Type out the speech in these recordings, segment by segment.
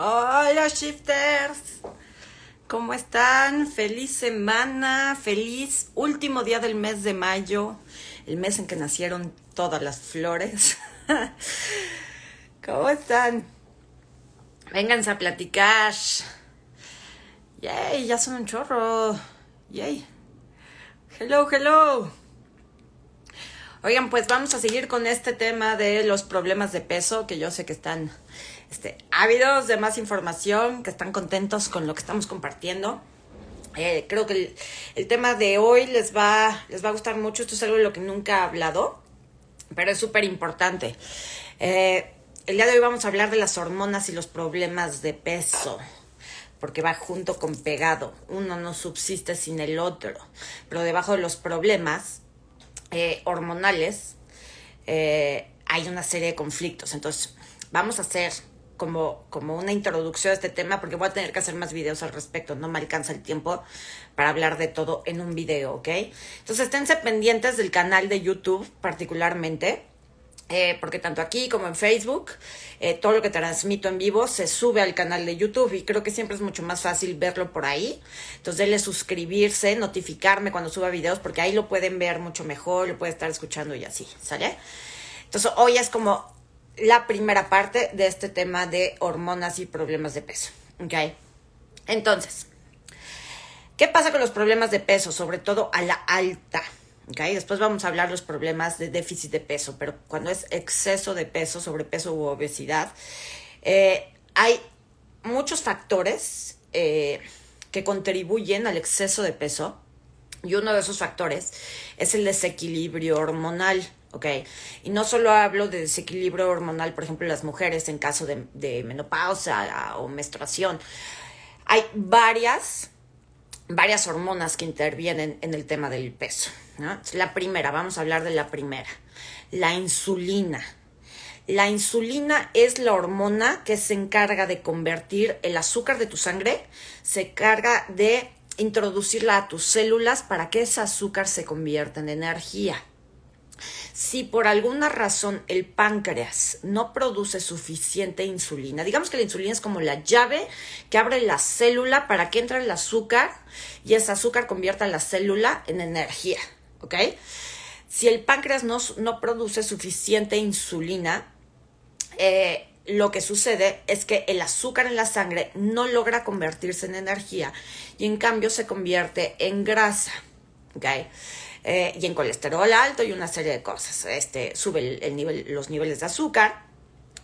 Hola shifters, ¿cómo están? Feliz semana, feliz último día del mes de mayo, el mes en que nacieron todas las flores. ¿Cómo están? Vénganse a platicar. Yay, ya son un chorro. Yay. Hello, hello. Oigan, pues vamos a seguir con este tema de los problemas de peso, que yo sé que están este, ávidos de más información, que están contentos con lo que estamos compartiendo. Eh, creo que el, tema de hoy les va, les va a gustar mucho. Esto es algo de lo que nunca he hablado, pero es súper importante. Eh, el día de hoy vamos a hablar de las hormonas y los problemas de peso porque va junto con pegado. Uno no subsiste sin el otro. Pero debajo de los problemas eh, hormonales hay una serie de conflictos. Entonces, vamos a hacer como, como una introducción a este tema porque voy a tener que hacer más videos al respecto. No me alcanza el tiempo para hablar de todo en un video, ¿ok? Entonces esténse pendientes del canal de YouTube particularmente. Eh, porque tanto aquí como en Facebook, eh, todo lo que transmito en vivo se sube al canal de YouTube y creo que siempre es mucho más fácil verlo por ahí. Entonces, denle suscribirse, notificarme cuando suba videos, porque ahí lo pueden ver mucho mejor, lo pueden estar escuchando y así, ¿sale? Entonces, hoy es como la primera parte de este tema de hormonas y problemas de peso. ¿Ok? Entonces, ¿qué pasa con los problemas de peso? Sobre todo a la alta. ¿Ok? Después vamos a hablar los problemas de déficit de peso, pero cuando es exceso de peso, sobrepeso u obesidad, eh, hay muchos factores eh, que contribuyen al exceso de peso y uno de esos factores es el desequilibrio hormonal. ¿Ok? Y no solo hablo de desequilibrio hormonal, por ejemplo, las mujeres en caso de, menopausa o menstruación. Hay varias, varias hormonas que intervienen en el tema del peso. La primera, vamos a hablar de la primera, la insulina. La insulina es la hormona que se encarga de convertir el azúcar de tu sangre, se encarga de introducirla a tus células para que ese azúcar se convierta en energía. Si por alguna razón el páncreas no produce suficiente insulina, digamos que la insulina es como la llave que abre la célula para que entre el azúcar y ese azúcar convierta la célula en energía, ¿ok? Si el páncreas no, produce suficiente insulina, eh, lo que sucede es que el azúcar en la sangre no logra convertirse en energía y en cambio se convierte en grasa. ¿okay? Eh, y en colesterol alto y una serie de cosas. Este, sube el, nivel, los niveles de azúcar.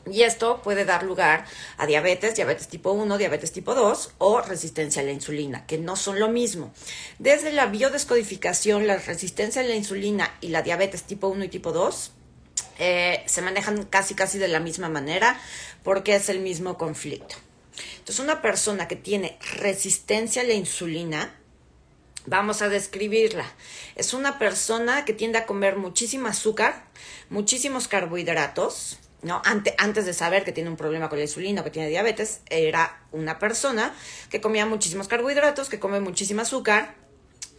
Y esto puede dar lugar a diabetes, diabetes tipo 1, diabetes tipo 2 o resistencia a la insulina, que no son lo mismo. Desde la biodescodificación, la resistencia a la insulina y la diabetes tipo 1 y tipo 2 eh, se manejan casi casi de la misma manera porque es el mismo conflicto. Entonces, una persona que tiene resistencia a la insulina Vamos a describirla. Es una persona que tiende a comer muchísimo azúcar, muchísimos carbohidratos, ¿no? antes de saber que tiene un problema con la insulina o que tiene diabetes, era una persona que comía muchísimos carbohidratos, que come muchísimo azúcar.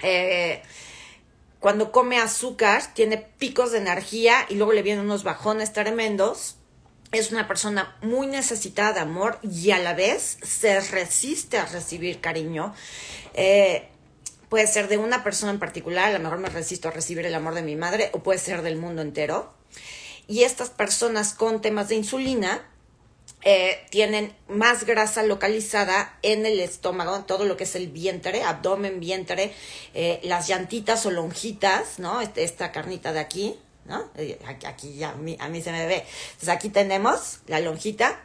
Eh, cuando come azúcar, tiene picos de energía y luego le vienen unos bajones tremendos. Es una persona muy necesitada de amor y a la vez se resiste a recibir cariño. Eh, Puede ser de una persona en particular, a lo mejor me resisto a recibir el amor de mi madre, o puede ser del mundo entero. Y estas personas con temas de insulina eh, tienen más grasa localizada en el estómago, en todo lo que es el vientre, abdomen, vientre, eh, las llantitas o lonjitas, ¿no? Este, esta carnita de aquí, ¿no? Eh, aquí, ya a mí, a mí se me ve. Entonces aquí tenemos la lonjita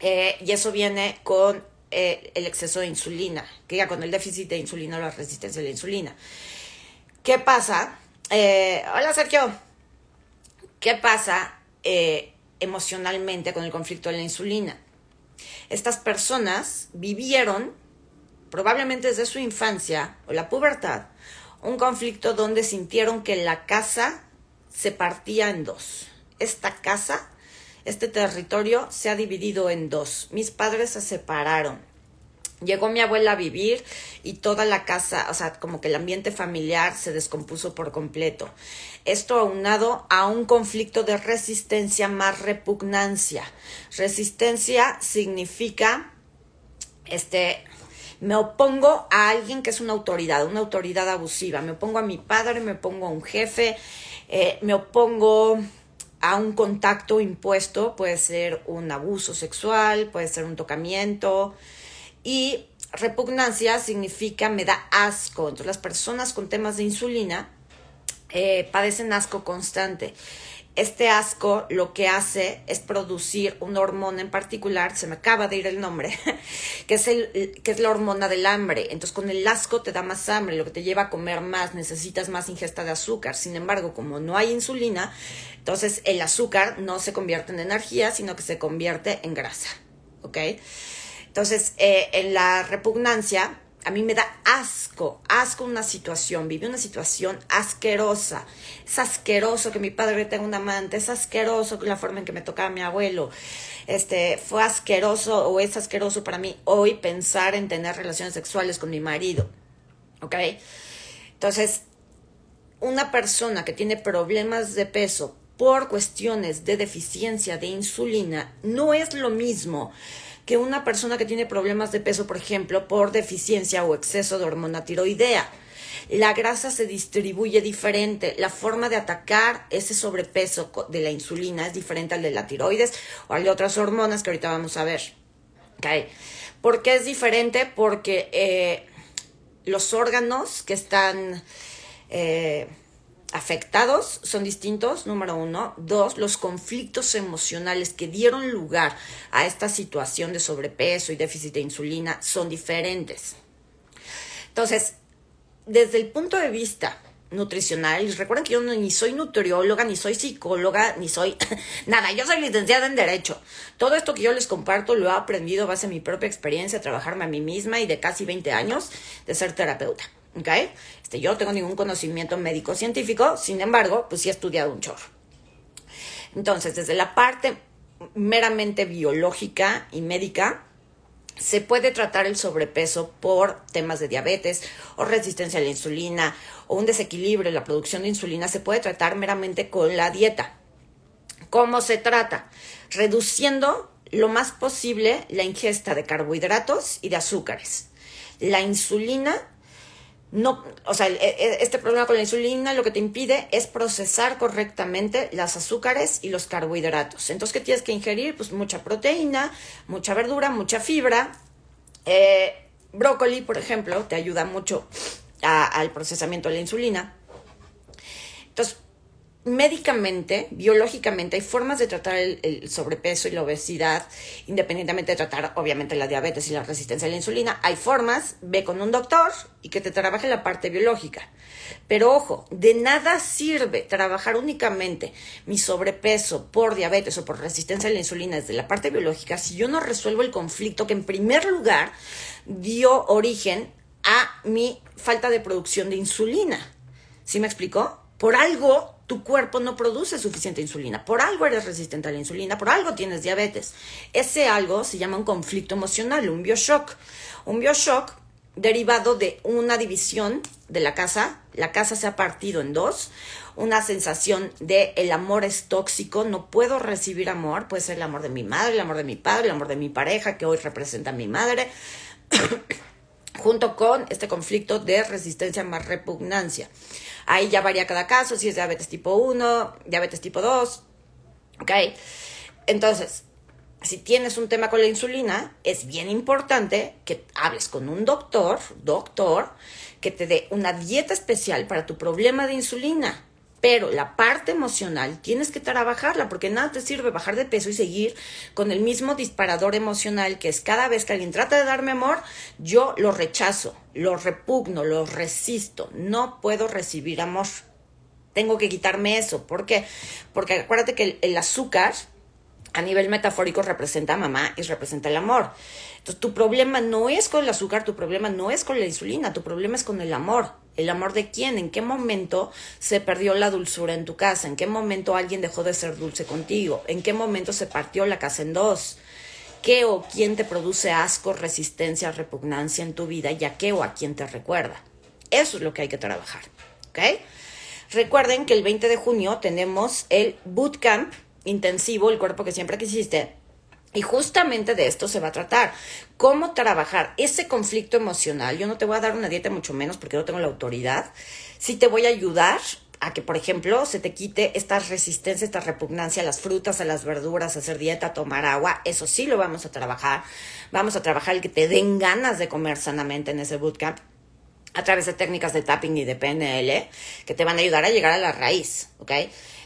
y eso viene con eh, el exceso de insulina, que ya con el déficit de insulina o la resistencia a la insulina. ¿Qué pasa? Eh, hola Sergio. ¿Qué pasa eh, emocionalmente con el conflicto de la insulina? Estas personas vivieron, probablemente desde su infancia o la pubertad, un conflicto donde sintieron que la casa se partía en dos. Esta casa este territorio se ha dividido en dos. Mis padres se separaron. Llegó mi abuela a vivir y toda la casa, o sea, como que el ambiente familiar se descompuso por completo. Esto aunado a un conflicto de resistencia más repugnancia. Resistencia significa, este, me opongo a alguien que es una autoridad, una autoridad abusiva. Me opongo a mi padre, me opongo a un jefe, eh, me opongo a un contacto impuesto, puede ser un abuso sexual, puede ser un tocamiento, y repugnancia significa me da asco. Entonces las personas con temas de insulina eh, padecen asco constante. Este asco lo que hace es producir una hormona en particular, se me acaba de ir el nombre, que es, el, que es la hormona del hambre. Entonces con el asco te da más hambre, lo que te lleva a comer más, necesitas más ingesta de azúcar. Sin embargo, como no hay insulina, entonces el azúcar no se convierte en energía, sino que se convierte en grasa. ¿Ok? Entonces, eh, en la repugnancia, a mí me da asco, asco una situación, viví una situación asquerosa. Es asqueroso que mi padre tenga un amante, es asqueroso la forma en que me tocaba mi abuelo. Este, fue asqueroso o es asqueroso para mí hoy pensar en tener relaciones sexuales con mi marido. ¿Ok? Entonces, una persona que tiene problemas de peso por cuestiones de deficiencia de insulina no es lo mismo que una persona que tiene problemas de peso, por ejemplo, por deficiencia o exceso de hormona tiroidea. La grasa se distribuye diferente, la forma de atacar ese sobrepeso de la insulina es diferente al de la tiroides o al de otras hormonas que ahorita vamos a ver. ¿Okay? ¿Por qué es diferente? Porque eh, los órganos que están... Eh, afectados son distintos, número uno. Dos, los conflictos emocionales que dieron lugar a esta situación de sobrepeso y déficit de insulina son diferentes. Entonces, desde el punto de vista nutricional, recuerden que yo ni soy nutrióloga, ni soy psicóloga, ni soy nada, yo soy licenciada en Derecho. Todo esto que yo les comparto lo he aprendido a base de mi propia experiencia, trabajarme a mí misma y de casi 20 años de ser terapeuta. ¿Ok? Este, yo no tengo ningún conocimiento médico científico, sin embargo, pues sí he estudiado un chorro. Entonces, desde la parte meramente biológica y médica, se puede tratar el sobrepeso por temas de diabetes o resistencia a la insulina o un desequilibrio en la producción de insulina, se puede tratar meramente con la dieta. ¿Cómo se trata? Reduciendo lo más posible la ingesta de carbohidratos y de azúcares. La insulina no, o sea, e, e, este problema con la insulina lo que te impide es procesar correctamente las azúcares y los carbohidratos. Entonces, ¿qué tienes que ingerir? Pues mucha proteína, mucha verdura, mucha fibra. Eh, brócoli, por ejemplo, te ayuda mucho al procesamiento de la insulina. Entonces, médicamente, biológicamente, hay formas de tratar el, sobrepeso y la obesidad, independientemente de tratar, obviamente, la diabetes y la resistencia a la insulina. Hay formas, ve con un doctor y que te trabaje la parte biológica. Pero ojo, de nada sirve trabajar únicamente mi sobrepeso por diabetes o por resistencia a la insulina desde la parte biológica si yo no resuelvo el conflicto que en primer lugar dio origen a mi falta de producción de insulina. ¿Sí me explicó? Por algo tu cuerpo no produce suficiente insulina. Por algo eres resistente a la insulina, por algo tienes diabetes. Ese algo se llama un conflicto emocional, un bioshock. Un bioshock derivado de una división de la casa. La casa se ha partido en dos. Una sensación de el amor es tóxico, no puedo recibir amor. Puede ser el amor de mi madre, el amor de mi padre, el amor de mi pareja, que hoy representa a mi madre. Junto con este conflicto de resistencia más repugnancia. Ahí ya varía cada caso, si es diabetes tipo 1, diabetes tipo 2, ¿ok? Entonces, si tienes un tema con la insulina, es bien importante que hables con un doctor, doctor, que te dé una dieta especial para tu problema de insulina. Pero la parte emocional tienes que trabajarla porque nada te sirve bajar de peso y seguir con el mismo disparador emocional que es cada vez que alguien trata de darme amor, yo lo rechazo, lo repugno, lo resisto, no puedo recibir amor. Tengo que quitarme eso. ¿Por qué? Porque acuérdate que el, azúcar a nivel metafórico representa a mamá y representa el amor. Entonces, tu problema no es con el azúcar, tu problema no es con la insulina, tu problema es con el amor. ¿El amor de quién? ¿En qué momento se perdió la dulzura en tu casa? ¿En qué momento alguien dejó de ser dulce contigo? ¿En qué momento se partió la casa en dos? qué o quién te produce asco, resistencia, repugnancia en tu vida y a qué o a quién te recuerda. Eso es lo que hay que trabajar. ¿Ok? Recuerden que el 20 de junio tenemos el bootcamp intensivo, el cuerpo que siempre quisiste. Y justamente de esto se va a tratar. Cómo trabajar ese conflicto emocional. Yo no te voy a dar una dieta mucho menos porque no tengo la autoridad. Sí te voy a ayudar a que, por ejemplo, se te quite esta resistencia, esta repugnancia a las frutas, a las verduras, a hacer dieta, tomar agua. Eso sí lo vamos a trabajar. Vamos a trabajar el que te den ganas de comer sanamente en ese bootcamp a través de técnicas de tapping y de PNL que te van a ayudar a llegar a la raíz, ¿ok?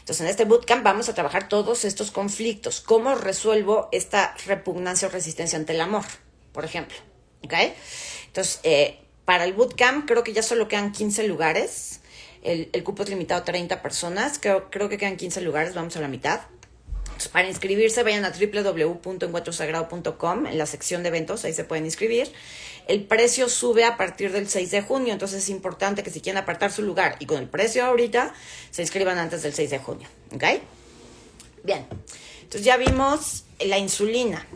Entonces, en este bootcamp vamos a trabajar todos estos conflictos. ¿Cómo resuelvo esta repugnancia o resistencia ante el amor, por ejemplo? ¿Ok? Entonces, eh, para el bootcamp creo que ya solo quedan 15 lugares. El, cupo es limitado a 30 personas. Creo, creo que quedan 15 lugares, vamos a la mitad. Entonces, para inscribirse, vayan a www.encuentrosagrado.com en la sección de eventos, ahí se pueden inscribir el precio sube a partir del 6 de junio, entonces es importante que si quieren apartar su lugar y con el precio ahorita, se inscriban antes del 6 de junio, ¿ok? Bien, entonces ya vimos la insulina,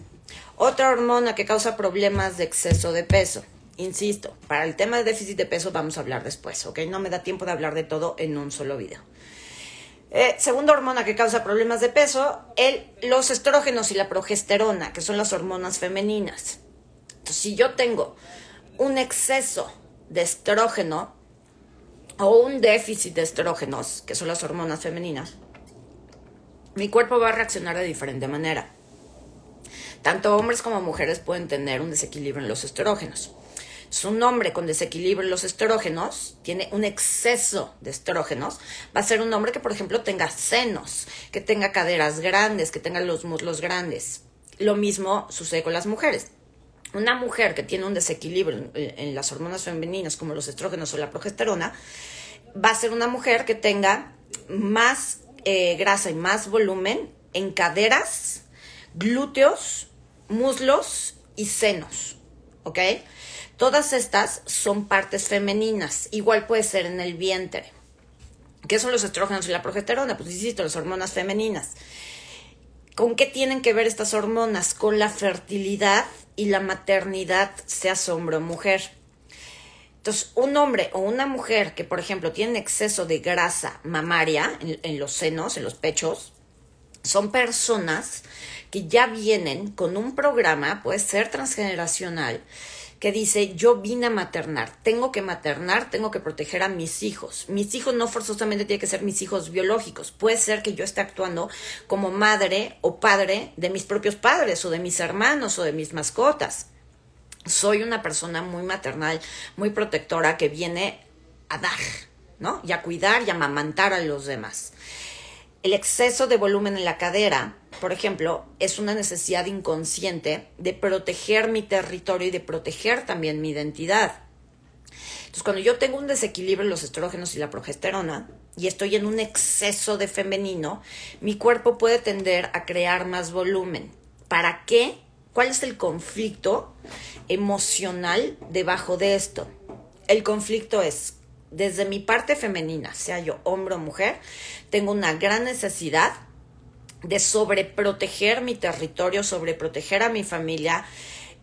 otra hormona que causa problemas de exceso de peso. Insisto, para el tema de déficit de peso vamos a hablar después, ¿ok? No me da tiempo de hablar de todo en un solo video. Eh, segunda hormona que causa problemas de peso, los estrógenos y la progesterona, que son las hormonas femeninas si yo tengo un exceso de estrógeno o un déficit de estrógenos, que son las hormonas femeninas, mi cuerpo va a reaccionar de diferente manera. Tanto hombres como mujeres pueden tener un desequilibrio en los estrógenos. Si un hombre con desequilibrio en los estrógenos tiene un exceso de estrógenos, va a ser un hombre que, por ejemplo, tenga senos, que tenga caderas grandes, que tenga los muslos grandes. Lo mismo sucede con las mujeres una mujer que tiene un desequilibrio en, las hormonas femeninas como los estrógenos o la progesterona, va a ser una mujer que tenga más eh, grasa y más volumen en caderas, glúteos, muslos y senos. ¿Ok? Todas estas son partes femeninas. Igual puede ser en el vientre. ¿Qué son los estrógenos y la progesterona? Pues insisto, las hormonas femeninas. ¿Con qué tienen que ver estas hormonas? Con la fertilidad y la maternidad, sea hombre o mujer. Entonces, un hombre o una mujer que, por ejemplo, tiene exceso de grasa mamaria en, los senos, en los pechos, son personas que ya vienen con un programa, puede ser transgeneracional, que dice, yo vine a maternar, tengo que maternar, tengo que proteger a mis hijos. Mis hijos no forzosamente tienen que ser mis hijos biológicos, puede ser que yo esté actuando como madre o padre de mis propios padres o de mis hermanos o de mis mascotas. Soy una persona muy maternal, muy protectora que viene a dar, ¿no? Y a cuidar y a amamantar a los demás. El exceso de volumen en la cadera, por ejemplo, es una necesidad inconsciente de proteger mi territorio y de proteger también mi identidad. Entonces, cuando yo tengo un desequilibrio en los estrógenos y la progesterona y estoy en un exceso de femenino, mi cuerpo puede tender a crear más volumen. ¿Para qué? ¿Cuál es el conflicto emocional debajo de esto? El conflicto es desde mi parte femenina, sea yo hombre o mujer, tengo una gran necesidad de sobreproteger mi territorio, sobreproteger a mi familia,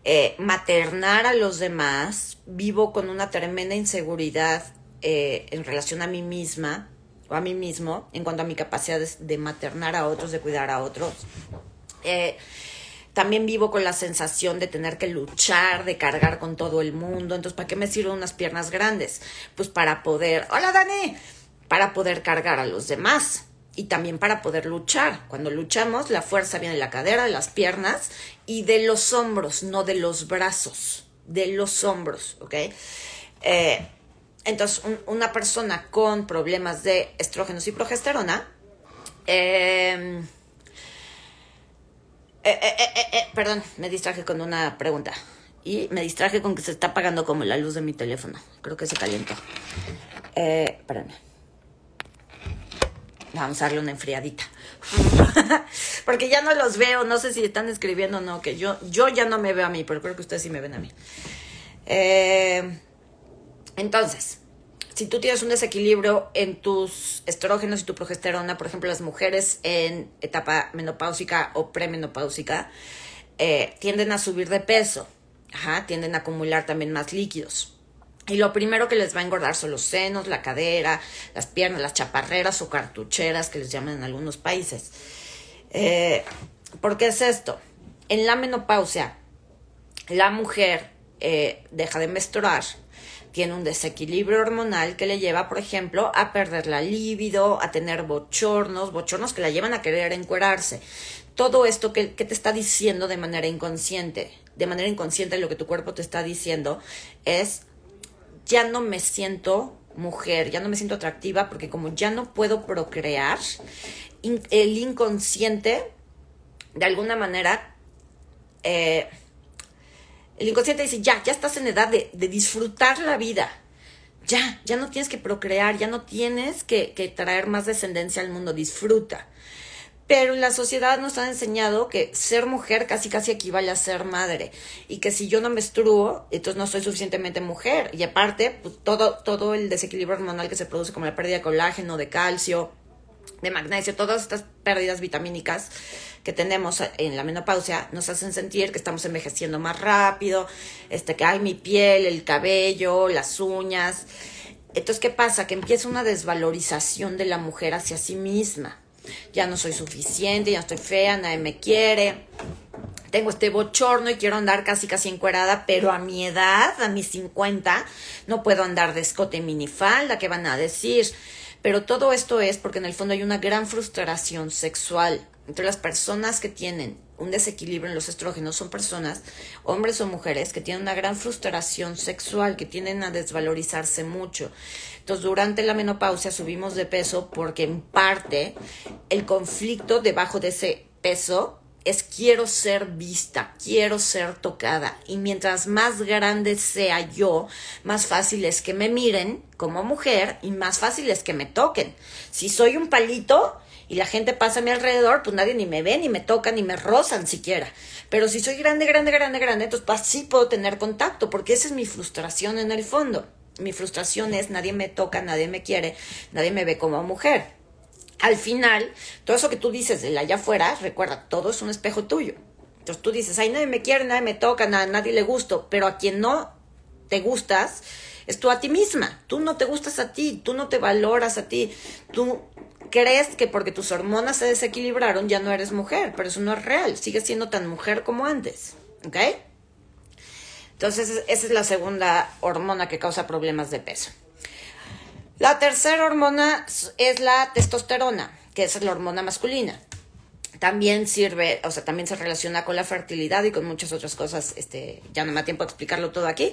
eh, maternar a los demás, vivo con una tremenda inseguridad eh, en relación a mí misma o a mí mismo en cuanto a mi capacidad de, maternar a otros, de cuidar a otros. Eh, también vivo con la sensación de tener que luchar, de cargar con todo el mundo. Entonces, ¿para qué me sirven unas piernas grandes? Pues para poder, hola Dani, para poder cargar a los demás y también para poder luchar. Cuando luchamos, la fuerza viene de la cadera, de las piernas y de los hombros, no de los brazos, de los hombros, ¿ok? Eh, entonces, una persona con problemas de estrógenos y progesterona, eh, eh, eh, eh, eh, perdón, me distraje con una pregunta. Y me distraje con que se está apagando como la luz de mi teléfono. Creo que se calentó. Eh. Vamos a darle una enfriadita. Porque ya no los veo. No sé si están escribiendo o no. Que yo, yo ya no me veo a mí, pero creo que ustedes sí me ven a mí. Eh, entonces, si tú tienes un desequilibrio en tus estrógenos y tu progesterona, por ejemplo, las mujeres en etapa menopáusica o premenopáusica, eh, tienden a subir de peso, Ajá, tienden a acumular también más líquidos. Y lo primero que les va a engordar son los senos, la cadera, las piernas, las chaparreras o cartucheras que les llaman en algunos países. Eh, ¿Por qué es esto? En la menopausia, la mujer eh, deja de menstruar, tiene un desequilibrio hormonal que le lleva, por ejemplo, a perder la libido, a tener bochornos, bochornos que la llevan a querer encuerarse. Todo esto que, que te está diciendo de manera inconsciente, de manera inconsciente lo que tu cuerpo te está diciendo es, ya no me siento mujer, ya no me siento atractiva porque como ya no puedo procrear, el inconsciente, de alguna manera, eh, el inconsciente dice, ya, ya estás en edad de, disfrutar la vida. Ya, ya no tienes que procrear, ya no tienes que, que traer más descendencia al mundo, disfruta. Pero la sociedad nos han enseñado que ser mujer casi casi equivale a ser madre y que si yo no menstruo, entonces no soy suficientemente mujer. Y aparte, pues, todo, todo el desequilibrio hormonal que se produce como la pérdida de colágeno, de calcio, de magnesio, todas estas pérdidas vitamínicas que tenemos en la menopausia nos hacen sentir que estamos envejeciendo más rápido, este que hay mi piel, el cabello, las uñas. Entonces, ¿qué pasa? Que empieza una desvalorización de la mujer hacia sí misma. Ya no soy suficiente, ya estoy fea, nadie me quiere. Tengo este bochorno y quiero andar casi casi encuerada, pero a mi edad, a mis 50, no puedo andar de escote minifalda, ¿qué van a decir? Pero todo esto es porque en el fondo hay una gran frustración sexual entre las personas que tienen un desequilibrio en los estrógenos son personas, hombres o mujeres, que tienen una gran frustración sexual, que tienden a desvalorizarse mucho. Entonces, durante la menopausia subimos de peso porque en parte el conflicto debajo de ese peso es quiero ser vista, quiero ser tocada. Y mientras más grande sea yo, más fácil es que me miren como mujer y más fácil es que me toquen. Si soy un palito y la gente pasa a mi alrededor, pues nadie ni me ve, ni me toca, ni me rozan siquiera. Pero si soy grande, grande, grande, grande, entonces pues, sí puedo tener contacto, porque esa es mi frustración en el fondo. Mi frustración es nadie me toca, nadie me quiere, nadie me ve como mujer al final, todo eso que tú dices de allá afuera, recuerda, todo es un espejo tuyo. Entonces tú dices, ay, nadie me quiere, nadie me toca, a nadie le gusto, pero a quien no te gustas es tú a ti misma. Tú no te gustas a ti, tú no te valoras a ti, tú crees que porque tus hormonas se desequilibraron ya no eres mujer, pero eso no es real, sigues siendo tan mujer como antes, ¿ok? Entonces esa es la segunda hormona que causa problemas de peso. La tercera hormona es la testosterona, que es la hormona masculina. También sirve, o sea, también se relaciona con la fertilidad y con muchas otras cosas. Este, ya no me da tiempo de explicarlo todo aquí.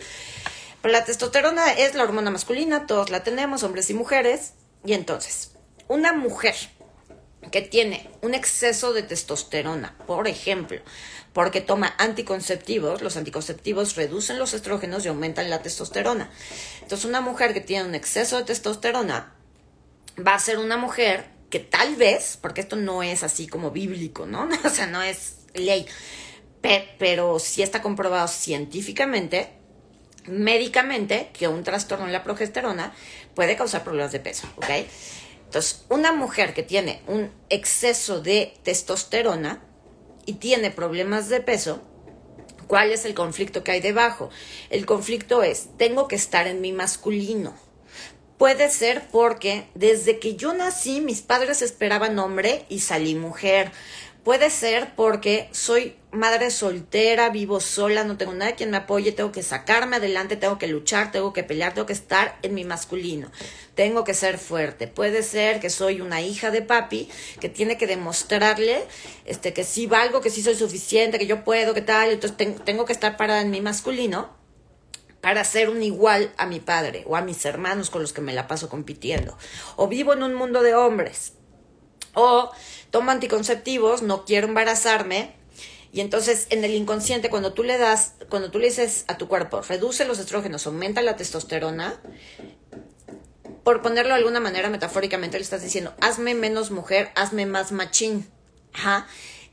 Pero la testosterona es la hormona masculina, todos la tenemos, hombres y mujeres. Y entonces, una mujer que tiene un exceso de testosterona, por ejemplo, porque toma anticonceptivos, los anticonceptivos reducen los estrógenos y aumentan la testosterona. Entonces, una mujer que tiene un exceso de testosterona va a ser una mujer que tal vez, porque esto no es así como bíblico, ¿no? o sea, no es ley, pero sí está comprobado científicamente, médicamente, que un trastorno en la progesterona puede causar problemas de peso, ¿ok? Entonces, una mujer que tiene un exceso de testosterona y tiene problemas de peso, ¿cuál es el conflicto que hay debajo? El conflicto es, tengo que estar en mi masculino. Puede ser porque desde que yo nací mis padres esperaban hombre y salí mujer. Puede ser porque soy madre soltera, vivo sola, no tengo nadie quien me apoye, tengo que sacarme adelante, tengo que luchar, tengo que pelear, tengo que estar en mi masculino, tengo que ser fuerte. Puede ser que soy una hija de papi que tiene que demostrarle este, que sí valgo, que sí soy suficiente, que yo puedo, que tal, entonces tengo que estar parada en mi masculino para ser un igual a mi padre o a mis hermanos con los que me la paso compitiendo. O vivo en un mundo de hombres. O tomo anticonceptivos, no quiero embarazarme. Y entonces en el inconsciente, cuando tú le das, cuando tú le dices a tu cuerpo, reduce los estrógenos, aumenta la testosterona, por ponerlo de alguna manera metafóricamente, le estás diciendo, hazme menos mujer, hazme más machín. Ajá.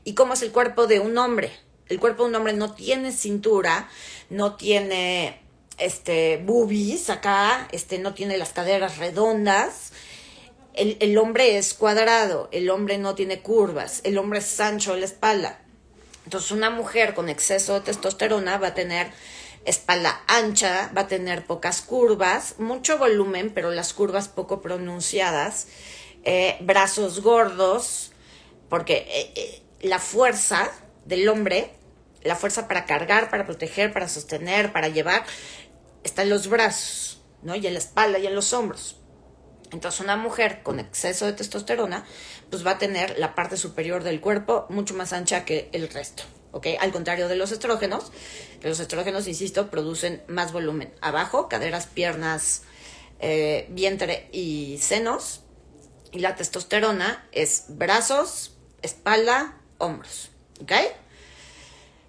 ¿Y cómo es el cuerpo de un hombre? El cuerpo de un hombre no tiene cintura, no tiene este boobies acá, este no tiene las caderas redondas, el, hombre es cuadrado, el hombre no tiene curvas, el hombre es ancho en la espalda. Entonces, una mujer con exceso de testosterona va a tener espalda ancha, va a tener pocas curvas, mucho volumen, pero las curvas poco pronunciadas, eh, brazos gordos, porque eh, eh, la fuerza del hombre, la fuerza para cargar, para proteger, para sostener, para llevar, está en los brazos, ¿no? Y en la espalda y en los hombros. Entonces una mujer con exceso de testosterona, pues va a tener la parte superior del cuerpo mucho más ancha que el resto. ¿ok? Al contrario de los estrógenos, los estrógenos, insisto, producen más volumen. Abajo, caderas, piernas, eh, vientre y senos. Y la testosterona es brazos, espalda, hombros, ¿ok?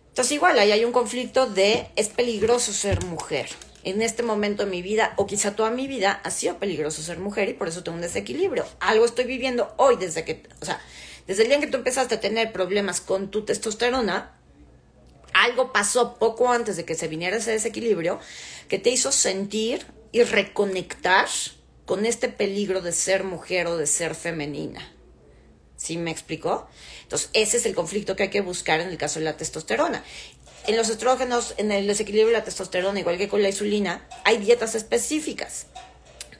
Entonces igual ahí hay un conflicto de es peligroso ser mujer. En este momento de mi vida, o quizá toda mi vida, ha sido peligroso ser mujer y por eso tengo un desequilibrio. Algo estoy viviendo hoy desde que, o sea, desde el día en que tú empezaste a tener problemas con tu testosterona, algo pasó poco antes de que se viniera ese desequilibrio que te hizo sentir y reconectar con este peligro de ser mujer o de ser femenina. ¿Sí me explicó? Entonces, ese es el conflicto que hay que buscar en el caso de la testosterona. En los estrógenos, en el desequilibrio de la testosterona, igual que con la insulina, hay dietas específicas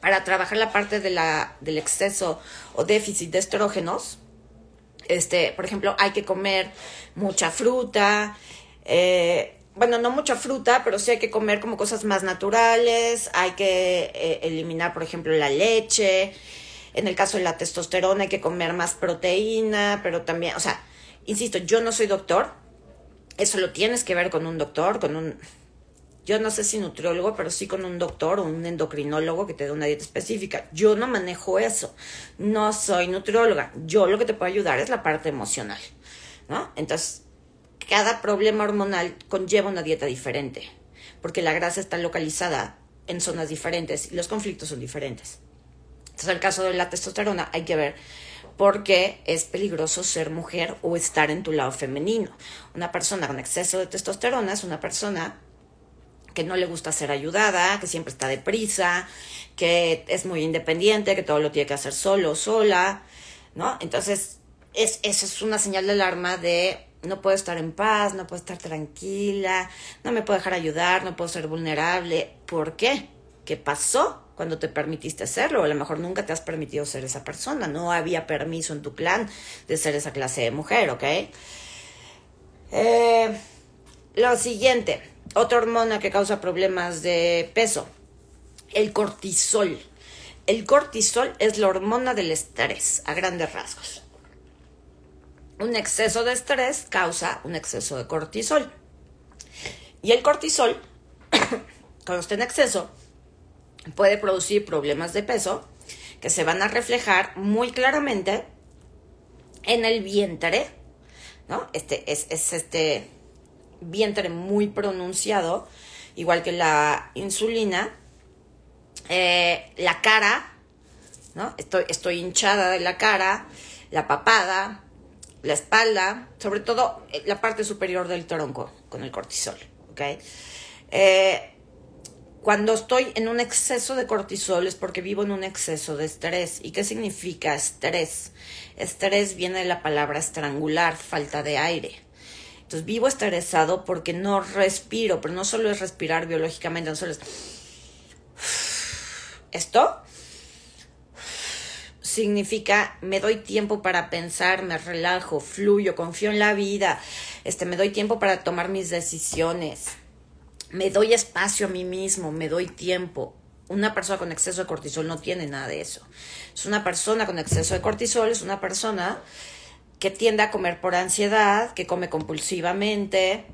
para trabajar la parte de la, del exceso o déficit de estrógenos. Este, por ejemplo, hay que comer mucha fruta, eh, bueno, no mucha fruta, pero sí hay que comer como cosas más naturales, hay que eh, eliminar, por ejemplo, la leche. En el caso de la testosterona hay que comer más proteína, pero también, o sea, insisto, yo no soy doctor, eso lo tienes que ver con un doctor, con un, yo no sé si nutriólogo, pero sí con un doctor o un endocrinólogo que te dé una dieta específica. Yo no manejo eso, no soy nutrióloga, yo lo que te puedo ayudar es la parte emocional, ¿no? Entonces, cada problema hormonal conlleva una dieta diferente, porque la grasa está localizada en zonas diferentes y los conflictos son diferentes. Entonces, en el caso de la testosterona hay que ver por qué es peligroso ser mujer o estar en tu lado femenino. Una persona con exceso de testosterona es una persona que no le gusta ser ayudada, que siempre está deprisa, que es muy independiente, que todo lo tiene que hacer solo sola, ¿no? Entonces, es, eso es una señal de alarma de no puedo estar en paz, no puedo estar tranquila, no me puedo dejar ayudar, no puedo ser vulnerable. ¿Por qué? ¿Qué pasó cuando te permitiste serlo? A lo mejor nunca te has permitido ser esa persona, no había permiso en tu clan de ser esa clase de mujer, ¿ok? Eh, lo siguiente, otra hormona que causa problemas de peso, el cortisol. El cortisol es la hormona del estrés, a grandes rasgos un exceso de estrés causa un exceso de cortisol. Y el cortisol, cuando está en exceso, puede producir problemas de peso que se van a reflejar muy claramente en el vientre, ¿no? Este es, este vientre muy pronunciado, igual que la insulina, eh, la cara, ¿no? Estoy, estoy hinchada de la cara, la papada, la espalda, sobre todo eh, la parte superior del tronco con el cortisol. ¿okay? Eh, cuando estoy en un exceso de cortisol es porque vivo en un exceso de estrés. ¿Y qué significa estrés? Estrés viene de la palabra estrangular, falta de aire. Entonces vivo estresado porque no respiro, pero no solo es respirar biológicamente, no solo es... Esto significa me doy tiempo para pensar, me relajo, fluyo, confío en la vida, este, me doy tiempo para tomar mis decisiones, me doy espacio a mí mismo, me doy tiempo. Una persona con exceso de cortisol no tiene nada de eso. Es una persona con exceso de cortisol, es una persona que tiende a comer por ansiedad, que come compulsivamente,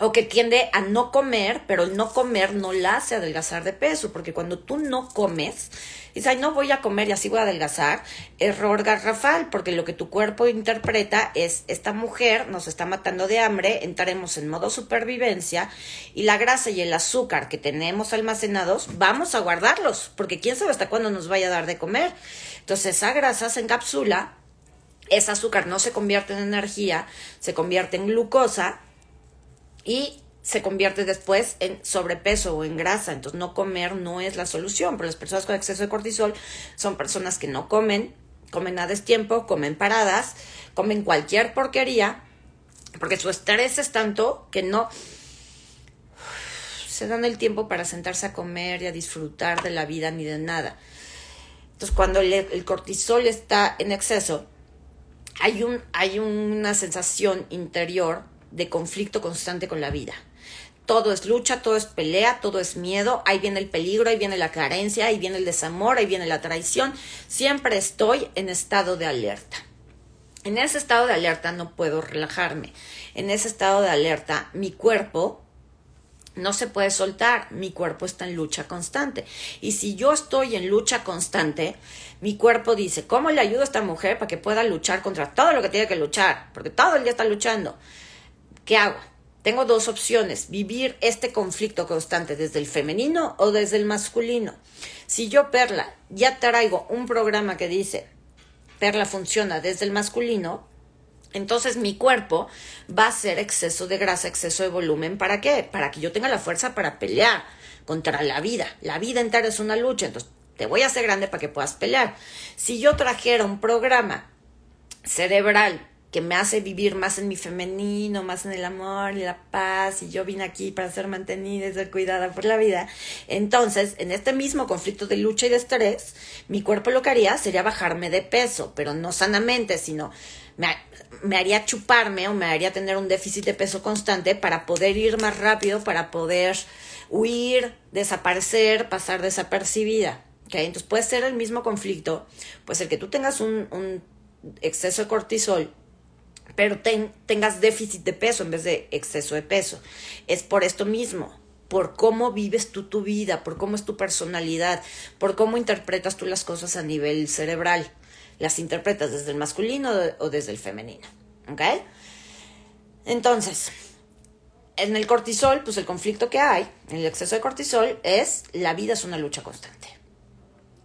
o que tiende a no comer, pero el no comer no la hace adelgazar de peso, porque cuando tú no comes, dices, ay, no voy a comer y así voy a adelgazar, error garrafal, porque lo que tu cuerpo interpreta es, esta mujer nos está matando de hambre, entraremos en modo supervivencia y la grasa y el azúcar que tenemos almacenados, vamos a guardarlos, porque quién sabe hasta cuándo nos vaya a dar de comer. Entonces esa grasa se encapsula, ese azúcar no se convierte en energía, se convierte en glucosa y se convierte después en sobrepeso o en grasa. Entonces no comer no es la solución, pero las personas con exceso de cortisol son personas que no comen, comen a destiempo, comen paradas, comen cualquier porquería Porque su estrés es tanto que no se dan el tiempo para sentarse a comer y a disfrutar de la vida ni de nada. Entonces, cuando el, cortisol está en exceso, hay, un, hay una sensación interior de conflicto constante con la vida. Todo es lucha, todo es pelea, todo es miedo, ahí viene el peligro, ahí viene la carencia, ahí viene el desamor, ahí viene la traición. Siempre estoy en estado de alerta. En ese estado de alerta no puedo relajarme. En ese estado de alerta mi cuerpo no se puede soltar, mi cuerpo está en lucha constante. Y si yo estoy en lucha constante, mi cuerpo dice, ¿cómo le ayudo a esta mujer para que pueda luchar contra todo lo que tiene que luchar? Porque todo el día está luchando. ¿Qué hago? Tengo dos opciones, vivir este conflicto constante desde el femenino o desde el masculino. Si yo, Perla, ya traigo un programa que dice, Perla funciona desde el masculino, entonces mi cuerpo va a ser exceso de grasa, exceso de volumen. ¿Para qué? Para que yo tenga la fuerza para pelear contra la vida. La vida entera es una lucha, entonces te voy a hacer grande para que puedas pelear. Si yo trajera un programa cerebral que me hace vivir más en mi femenino, más en el amor y la paz, y yo vine aquí para ser mantenida y ser cuidada por la vida. Entonces, en este mismo conflicto de lucha y de estrés, mi cuerpo lo que haría sería bajarme de peso, pero no sanamente, sino me, me haría chuparme o me haría tener un déficit de peso constante para poder ir más rápido, para poder huir, desaparecer, pasar desapercibida. ¿Okay? Entonces puede ser el mismo conflicto, pues el que tú tengas un, un exceso de cortisol pero tengas déficit de peso en vez de exceso de peso. Es por esto mismo, por cómo vives tú tu vida, por cómo es tu personalidad, por cómo interpretas tú las cosas a nivel cerebral. Las interpretas desde el masculino o desde el femenino. ¿Ok? Entonces, en el cortisol, pues el conflicto que hay, en el exceso de cortisol, es la vida es una lucha constante.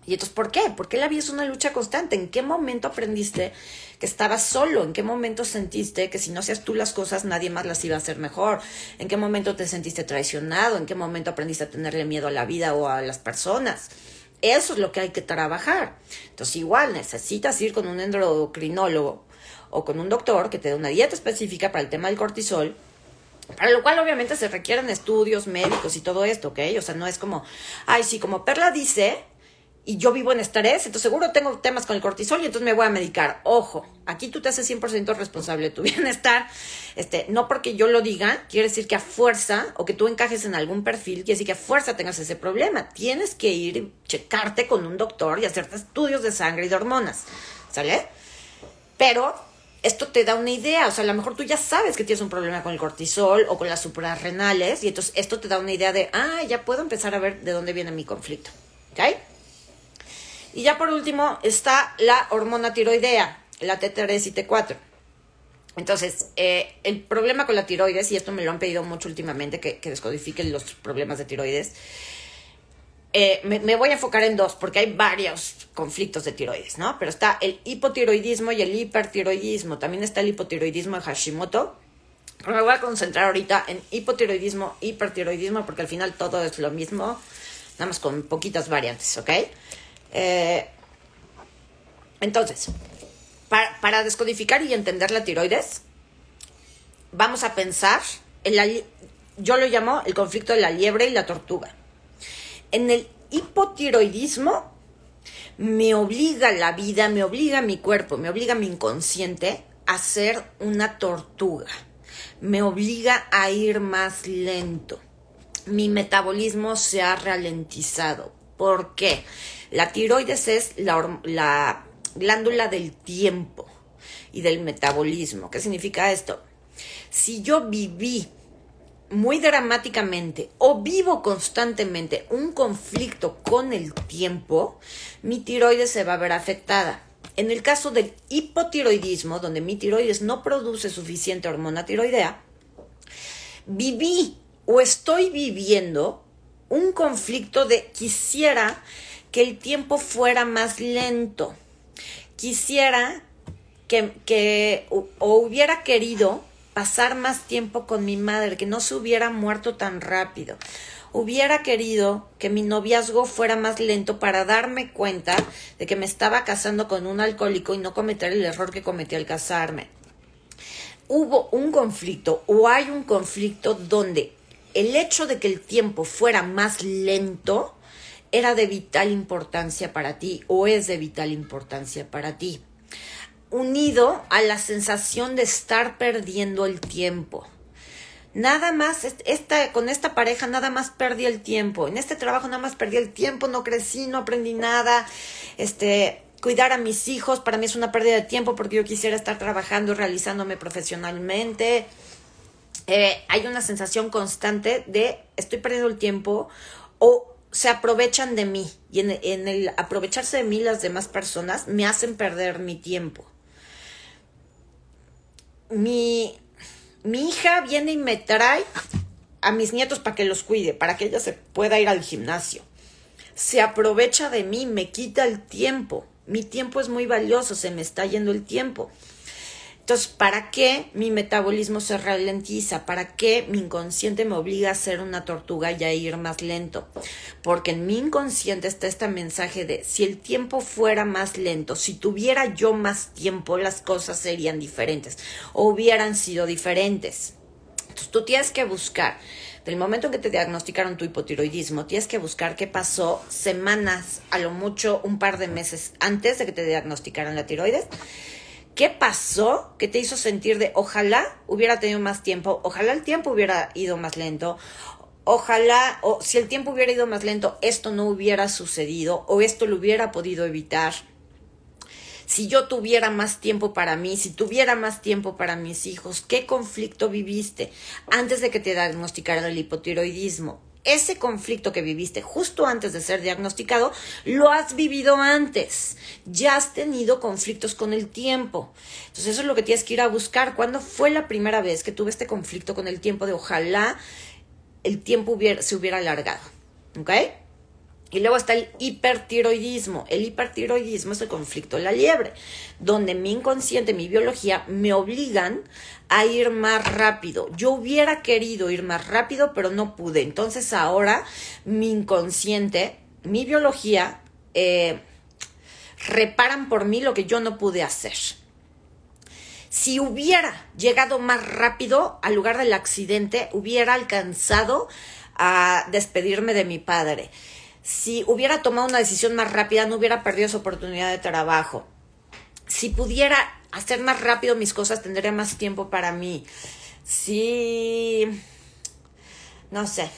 Y entonces, ¿por qué? ¿Por qué la vida es una lucha constante? ¿En qué momento aprendiste que estabas solo? ¿En qué momento sentiste que si no hacías tú las cosas, nadie más las iba a hacer mejor? ¿En qué momento te sentiste traicionado? ¿En qué momento aprendiste a tenerle miedo a la vida o a las personas? Eso es lo que hay que trabajar. Entonces, igual necesitas ir con un endocrinólogo o con un doctor que te dé una dieta específica para el tema del cortisol para lo cual obviamente se requieren estudios médicos y todo esto, ¿ok? O sea, no es como, ay, sí, como Perla dice, y yo vivo en estrés, entonces seguro tengo temas con el cortisol y entonces me voy a medicar. Ojo, aquí tú te haces 100% responsable de tu bienestar. Este, no porque yo lo diga, quiere decir que a fuerza o que tú encajes en algún perfil, quiere decir que a fuerza tengas ese problema. Tienes que ir, checarte con un doctor y hacerte estudios de sangre y de hormonas. ¿Sale? Pero esto te da una idea, o sea, a lo mejor tú ya sabes que tienes un problema con el cortisol o con las suprarrenales y entonces esto te da una idea de, ah, ya puedo empezar a ver de dónde viene mi conflicto. ¿Ok? Y ya por último está la hormona tiroidea, la T3 y T4. Entonces, eh, el problema con la tiroides, y esto me lo han pedido mucho últimamente, que, que descodifiquen los problemas de tiroides, eh, me, voy a enfocar en dos, porque hay varios conflictos de tiroides, ¿no? Pero está el hipotiroidismo y el hipertiroidismo. También está el hipotiroidismo de Hashimoto. Pero me voy a concentrar ahorita en hipotiroidismo, hipertiroidismo, porque al final todo es lo mismo, nada más con poquitas variantes, ¿ok? Eh, entonces, para, descodificar y entender la tiroides, vamos a pensar, en la, yo lo llamo el conflicto de la liebre y la tortuga. En el hipotiroidismo me obliga la vida, me obliga mi cuerpo, me obliga mi inconsciente a ser una tortuga. Me obliga a ir más lento. Mi metabolismo se ha ralentizado. ¿Por qué? La tiroides es la, glándula del tiempo y del metabolismo. ¿Qué significa esto? Si yo viví muy dramáticamente o vivo constantemente un conflicto con el tiempo, mi tiroides se va a ver afectada. En el caso del hipotiroidismo, donde mi tiroides no produce suficiente hormona tiroidea, viví o estoy viviendo un conflicto de quisiera que el tiempo fuera más lento. Quisiera que, o, hubiera querido pasar más tiempo con mi madre, que no se hubiera muerto tan rápido. Hubiera querido que mi noviazgo fuera más lento para darme cuenta de que me estaba casando con un alcohólico y no cometer el error que cometí al casarme. hubo un conflicto o hay un conflicto donde el hecho de que el tiempo fuera más lento era de vital importancia para ti o es de vital importancia para ti. Unido a la sensación de estar perdiendo el tiempo. Nada más, esta, con esta pareja nada más perdí el tiempo. En este trabajo nada más perdí el tiempo, no crecí, no aprendí nada. Este, cuidar a mis hijos para mí es una pérdida de tiempo porque yo quisiera estar trabajando realizándome profesionalmente. Eh, hay una sensación constante de estoy perdiendo el tiempo o se aprovechan de mí y en, el aprovecharse de mí las demás personas me hacen perder mi tiempo. Mi, mi hija viene y me trae a mis nietos para que los cuide, para que ella se pueda ir al gimnasio. Se aprovecha de mí, me quita el tiempo. Mi tiempo es muy valioso, se me está yendo el tiempo. Entonces, ¿para qué mi metabolismo se ralentiza? ¿Para qué mi inconsciente me obliga a ser una tortuga y a ir más lento? Porque en mi inconsciente está este mensaje de si el tiempo fuera más lento, si tuviera yo más tiempo, las cosas serían diferentes o hubieran sido diferentes. Entonces, tú tienes que buscar del momento en que te diagnosticaron tu hipotiroidismo, tienes que buscar qué pasó semanas, a lo mucho un par de meses antes de que te diagnosticaran la tiroides ¿Qué pasó que te hizo sentir de ojalá hubiera tenido más tiempo, ojalá el tiempo hubiera ido más lento, ojalá, o si el tiempo hubiera ido más lento, esto no hubiera sucedido o esto lo hubiera podido evitar? Si yo tuviera más tiempo para mí, si tuviera más tiempo para mis hijos, ¿qué conflicto viviste antes de que te diagnosticaran el hipotiroidismo? Ese conflicto que viviste justo antes de ser diagnosticado, lo has vivido antes. Ya has tenido conflictos con el tiempo. Entonces eso es lo que tienes que ir a buscar. ¿Cuándo fue la primera vez que tuve este conflicto con el tiempo de ojalá el tiempo se hubiera alargado? ¿Ok? Y luego está el hipertiroidismo. El hipertiroidismo es el conflicto de la liebre, donde mi inconsciente, mi biología me obligan a ir más rápido. Yo hubiera querido ir más rápido, pero no pude. Entonces ahora mi inconsciente, mi biología, eh, reparan por mí lo que yo no pude hacer. Si hubiera llegado más rápido al lugar del accidente, hubiera alcanzado a despedirme de mi padre si hubiera tomado una decisión más rápida, no hubiera perdido esa oportunidad de trabajo. Si pudiera hacer más rápido mis cosas, tendría más tiempo para mí. Si, no sé,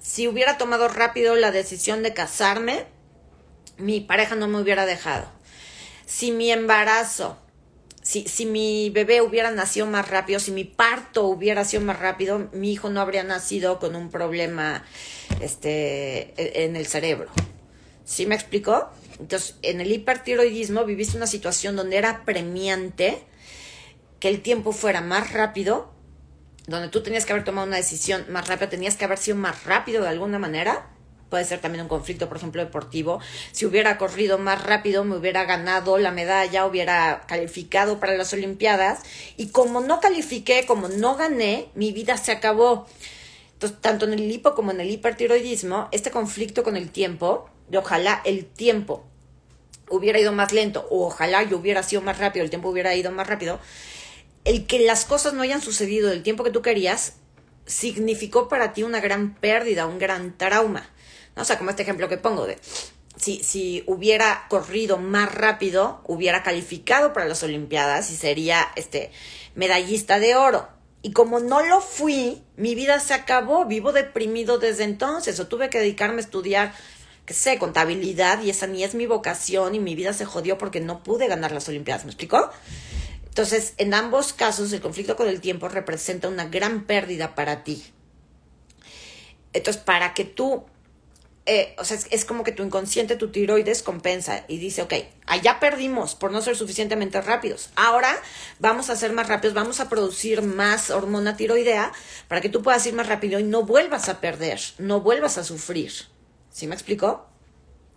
si hubiera tomado rápido la decisión de casarme, mi pareja no me hubiera dejado. Si mi embarazo si, si mi bebé hubiera nacido más rápido, si mi parto hubiera sido más rápido, mi hijo no habría nacido con un problema este, e, en el cerebro. ¿Sí me explicó? Entonces, en el hipertiroidismo viviste una situación donde era premiante que el tiempo fuera más rápido, donde tú tenías que haber tomado una decisión más rápida, tenías que haber sido más rápido de alguna manera, puede ser también un conflicto, por ejemplo, deportivo. Si hubiera corrido más rápido, me hubiera ganado la medalla, hubiera calificado para las Olimpiadas. Y como no califiqué, como no gané, mi vida se acabó. Entonces, tanto en el hipo como en el hipertiroidismo, este conflicto con el tiempo, de ojalá el tiempo hubiera ido más lento, o ojalá yo hubiera sido más rápido, el tiempo hubiera ido más rápido, el que las cosas no hayan sucedido del tiempo que tú querías, significó para ti una gran pérdida, un gran trauma. O sea, como este ejemplo que pongo de si, si hubiera corrido más rápido, hubiera calificado para las Olimpiadas y sería este medallista de oro. Y como no lo fui, mi vida se acabó, vivo deprimido desde entonces, o tuve que dedicarme a estudiar, qué sé, contabilidad, y esa ni es mi vocación, y mi vida se jodió porque no pude ganar las Olimpiadas, ¿me explicó? Entonces, en ambos casos, el conflicto con el tiempo representa una gran pérdida para ti. Entonces, para que tú eh, o sea, es, como que tu inconsciente, tu tiroides compensa y dice, ok, allá perdimos por no ser suficientemente rápidos. Ahora vamos a ser más rápidos, vamos a producir más hormona tiroidea para que tú puedas ir más rápido y no vuelvas a perder, no vuelvas a sufrir. ¿Sí me explicó?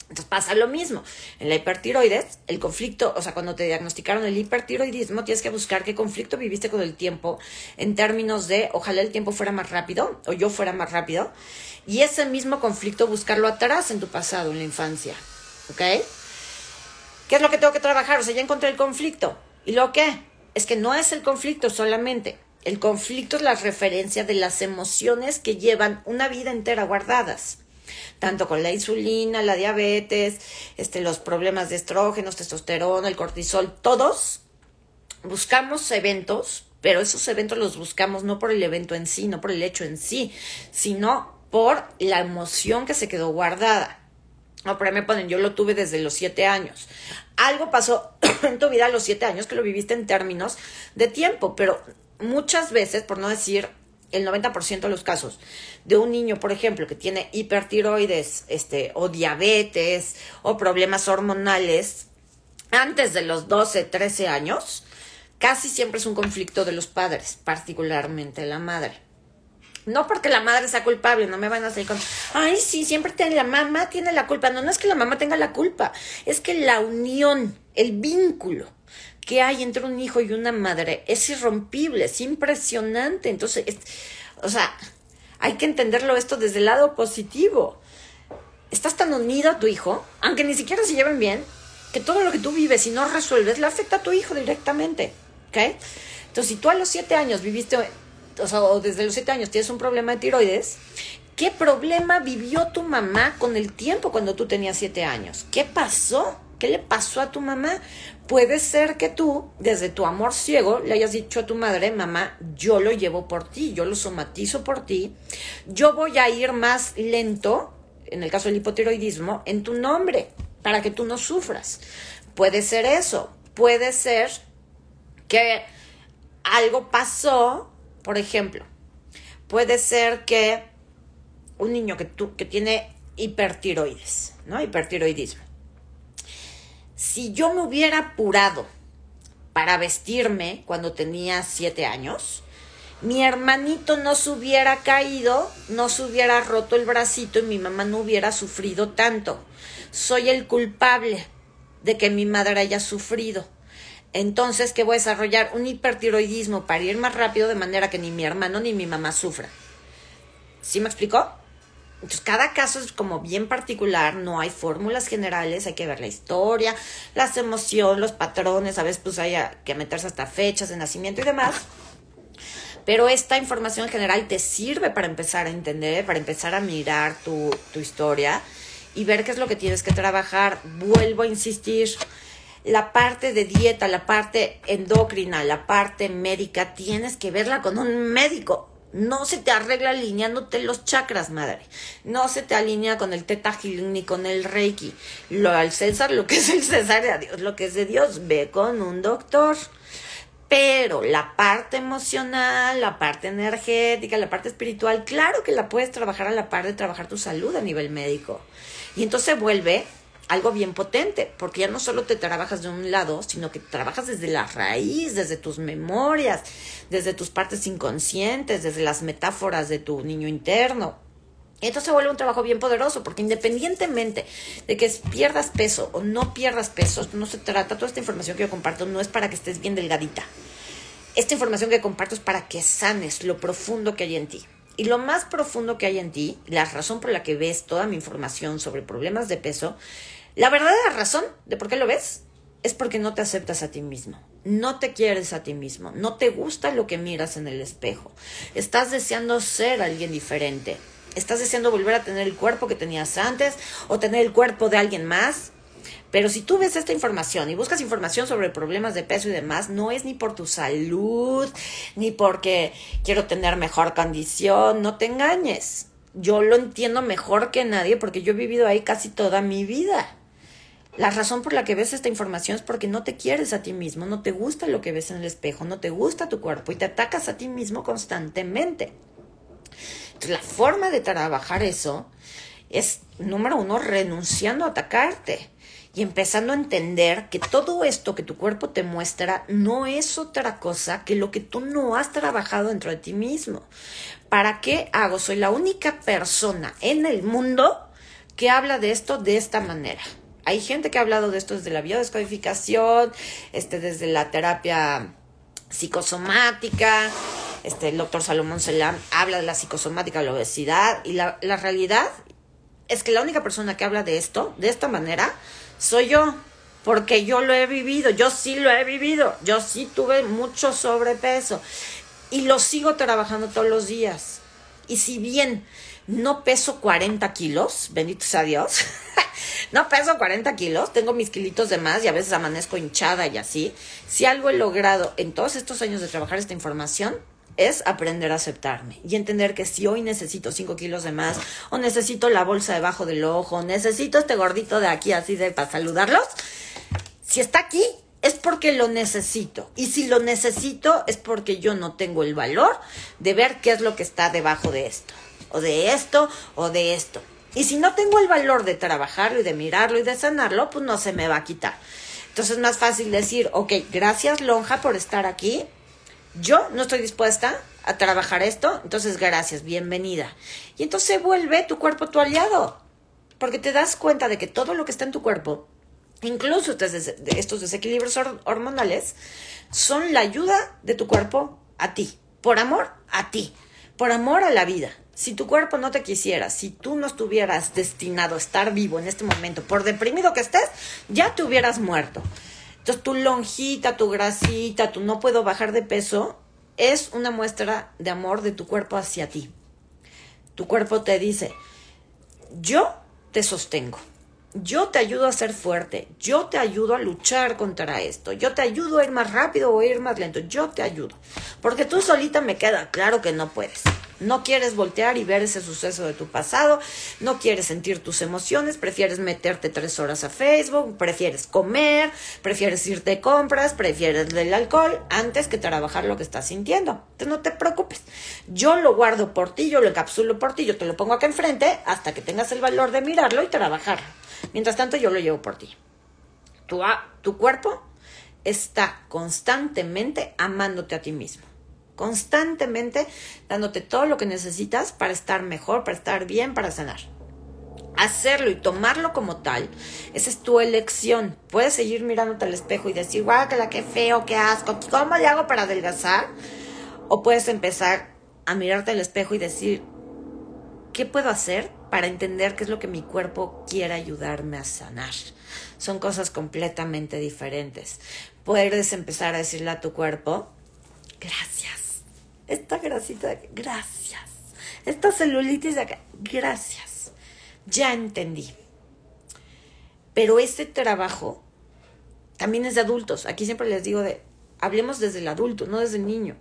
Entonces pasa lo mismo. En la hipertiroides, el conflicto, o sea, cuando te diagnosticaron el hipertiroidismo, tienes que buscar qué conflicto viviste con el tiempo en términos de ojalá el tiempo fuera más rápido o yo fuera más rápido. Y ese mismo conflicto buscarlo atrás en tu pasado, en la infancia. ¿Ok? ¿Qué es lo que tengo que trabajar? O sea, ya encontré el conflicto. ¿Y lo qué? es que no es el conflicto solamente. El conflicto es la referencia de las emociones que llevan una vida entera guardadas. Tanto con la insulina, la diabetes, este, los problemas de estrógenos, testosterona, el cortisol, todos buscamos eventos, pero esos eventos los buscamos no por el evento en sí, no por el hecho en sí, sino por la emoción que se quedó guardada. No, pero me ponen, yo lo tuve desde los siete años. Algo pasó en tu vida a los siete años que lo viviste en términos de tiempo, pero muchas veces, por no decir el 90% de los casos, de un niño, por ejemplo, que tiene hipertiroides, este, o diabetes, o problemas hormonales, antes de los 12, 13 años, casi siempre es un conflicto de los padres, particularmente la madre. No porque la madre sea culpable, no me van a salir con, ay, sí, siempre tiene, la mamá tiene la culpa. No, no es que la mamá tenga la culpa, es que la unión, el vínculo que hay entre un hijo y una madre es irrompible, es impresionante. Entonces, o sea, hay que entenderlo esto desde el lado positivo. Estás tan unido a tu hijo, aunque ni siquiera se lleven bien, que todo lo que tú vives y no resuelves le afecta a tu hijo directamente. ¿Ok? Entonces, si tú a los siete años viviste o sea, desde los siete años tienes un problema de tiroides, ¿qué problema vivió tu mamá con el tiempo cuando tú tenías siete años? ¿Qué pasó? ¿Qué le pasó a tu mamá? Puede ser que tú, desde tu amor ciego, le hayas dicho a tu madre, mamá, yo lo llevo por ti, yo lo somatizo por ti, yo voy a ir más lento, en el caso del hipotiroidismo, en tu nombre, para que tú no sufras. Puede ser eso, puede ser que algo pasó por ejemplo, puede ser que un niño que, que tiene hipertiroides, ¿no? Hipertiroidismo. Si yo me hubiera apurado para vestirme cuando tenía siete años, mi hermanito no se hubiera caído, no se hubiera roto el bracito y mi mamá no hubiera sufrido tanto. Soy el culpable de que mi madre haya sufrido. Entonces, que voy a desarrollar un hipertiroidismo para ir más rápido de manera que ni mi hermano ni mi mamá sufran. ¿Sí me explicó? Entonces, cada caso es como bien particular, no hay fórmulas generales, hay que ver la historia, las emociones, los patrones, a veces pues hay que meterse hasta fechas de nacimiento y demás. Pero esta información general te sirve para empezar a entender, para empezar a mirar tu, tu historia y ver qué es lo que tienes que trabajar. Vuelvo a insistir, la parte de dieta, la parte endocrina, la parte médica, tienes que verla con un médico. No se te arregla alineándote los chakras, madre. No se te alinea con el teta ni con el reiki. Lo al César, lo que es el César, a Dios, lo que es de Dios, ve con un doctor. Pero la parte emocional, la parte energética, la parte espiritual, claro que la puedes trabajar a la par de trabajar tu salud a nivel médico. Y entonces vuelve algo bien potente, porque ya no solo te trabajas de un lado, sino que trabajas desde la raíz, desde tus memorias, desde tus partes inconscientes, desde las metáforas de tu niño interno. Y entonces se vuelve un trabajo bien poderoso, porque independientemente de que pierdas peso o no pierdas peso, no se trata, toda esta información que yo comparto no es para que estés bien delgadita. Esta información que comparto es para que sanes lo profundo que hay en ti. Y lo más profundo que hay en ti, la razón por la que ves toda mi información sobre problemas de peso, la verdadera razón de por qué lo ves es porque no te aceptas a ti mismo, no te quieres a ti mismo, no te gusta lo que miras en el espejo, estás deseando ser alguien diferente, estás deseando volver a tener el cuerpo que tenías antes o tener el cuerpo de alguien más. Pero si tú ves esta información y buscas información sobre problemas de peso y demás, no es ni por tu salud, ni porque quiero tener mejor condición, no te engañes. Yo lo entiendo mejor que nadie porque yo he vivido ahí casi toda mi vida. La razón por la que ves esta información es porque no te quieres a ti mismo, no te gusta lo que ves en el espejo, no te gusta tu cuerpo y te atacas a ti mismo constantemente. Entonces, la forma de trabajar eso es, número uno, renunciando a atacarte y empezando a entender que todo esto que tu cuerpo te muestra no es otra cosa que lo que tú no has trabajado dentro de ti mismo. ¿Para qué hago? Soy la única persona en el mundo que habla de esto de esta manera. Hay gente que ha hablado de esto desde la biodescodificación, este, desde la terapia psicosomática, este, el doctor Salomón Selam habla de la psicosomática, la obesidad, y la, realidad es que la única persona que habla de esto, de esta manera, soy yo. porque yo lo he vivido, yo sí lo he vivido, yo sí tuve mucho sobrepeso y lo sigo trabajando todos los días. Y si bien no peso 40 kilos, bendito sea Dios, no peso 40 kilos, tengo mis kilitos de más y a veces amanezco hinchada y así, si algo he logrado en todos estos años de trabajar esta información, es aprender a aceptarme y entender que si hoy necesito 5 kilos de más, o necesito la bolsa debajo del ojo, o necesito este gordito de aquí así de para saludarlos, si está aquí es porque lo necesito. Y si lo necesito es porque yo no tengo el valor de ver qué es lo que está debajo de esto, o de esto, o de esto. Y si no tengo el valor de trabajarlo y de mirarlo y de sanarlo, pues no se me va a quitar. Entonces es más fácil decir, ok, gracias Lonja por estar aquí, yo no estoy dispuesta a trabajar esto, entonces gracias, bienvenida. Y entonces vuelve tu cuerpo tu aliado, porque te das cuenta de que todo lo que está en tu cuerpo, incluso estos desequilibrios hormonales, son la ayuda de tu cuerpo a ti, por amor a ti, por amor a la vida. Si tu cuerpo no te quisiera, si tú no estuvieras destinado a estar vivo en este momento, por deprimido que estés, ya te hubieras muerto. Entonces, tu lonjita, tu grasita, tu no puedo bajar de peso, es una muestra de amor de tu cuerpo hacia ti. Tu cuerpo te dice, yo te sostengo, yo te ayudo a ser fuerte, yo te ayudo a luchar contra esto, yo te ayudo a ir más rápido o ir más lento, yo te ayudo. Porque tú solita me queda claro que no puedes. No quieres voltear y ver ese suceso de tu pasado, no quieres sentir tus emociones, prefieres meterte tres horas a Facebook, prefieres comer, prefieres irte de compras, prefieres el alcohol antes que trabajar lo que estás sintiendo. Entonces no te preocupes. Yo lo guardo por ti, yo lo encapsulo por ti, yo te lo pongo acá enfrente hasta que tengas el valor de mirarlo y trabajarlo. Mientras tanto yo lo llevo por ti. Tu, tu cuerpo está constantemente amándote a ti mismo constantemente dándote todo lo que necesitas para estar mejor, para estar bien, para sanar. Hacerlo y tomarlo como tal, esa es tu elección. Puedes seguir mirándote al espejo y decir, que qué feo, qué asco, ¿cómo le hago para adelgazar? O puedes empezar a mirarte al espejo y decir, ¿qué puedo hacer para entender qué es lo que mi cuerpo quiere ayudarme a sanar? Son cosas completamente diferentes. Puedes empezar a decirle a tu cuerpo, gracias esta grasita de acá, gracias. Esta celulitis de acá, gracias. Ya entendí. Pero este trabajo también es de adultos. Aquí siempre les digo de, hablemos desde el adulto, no desde el niño.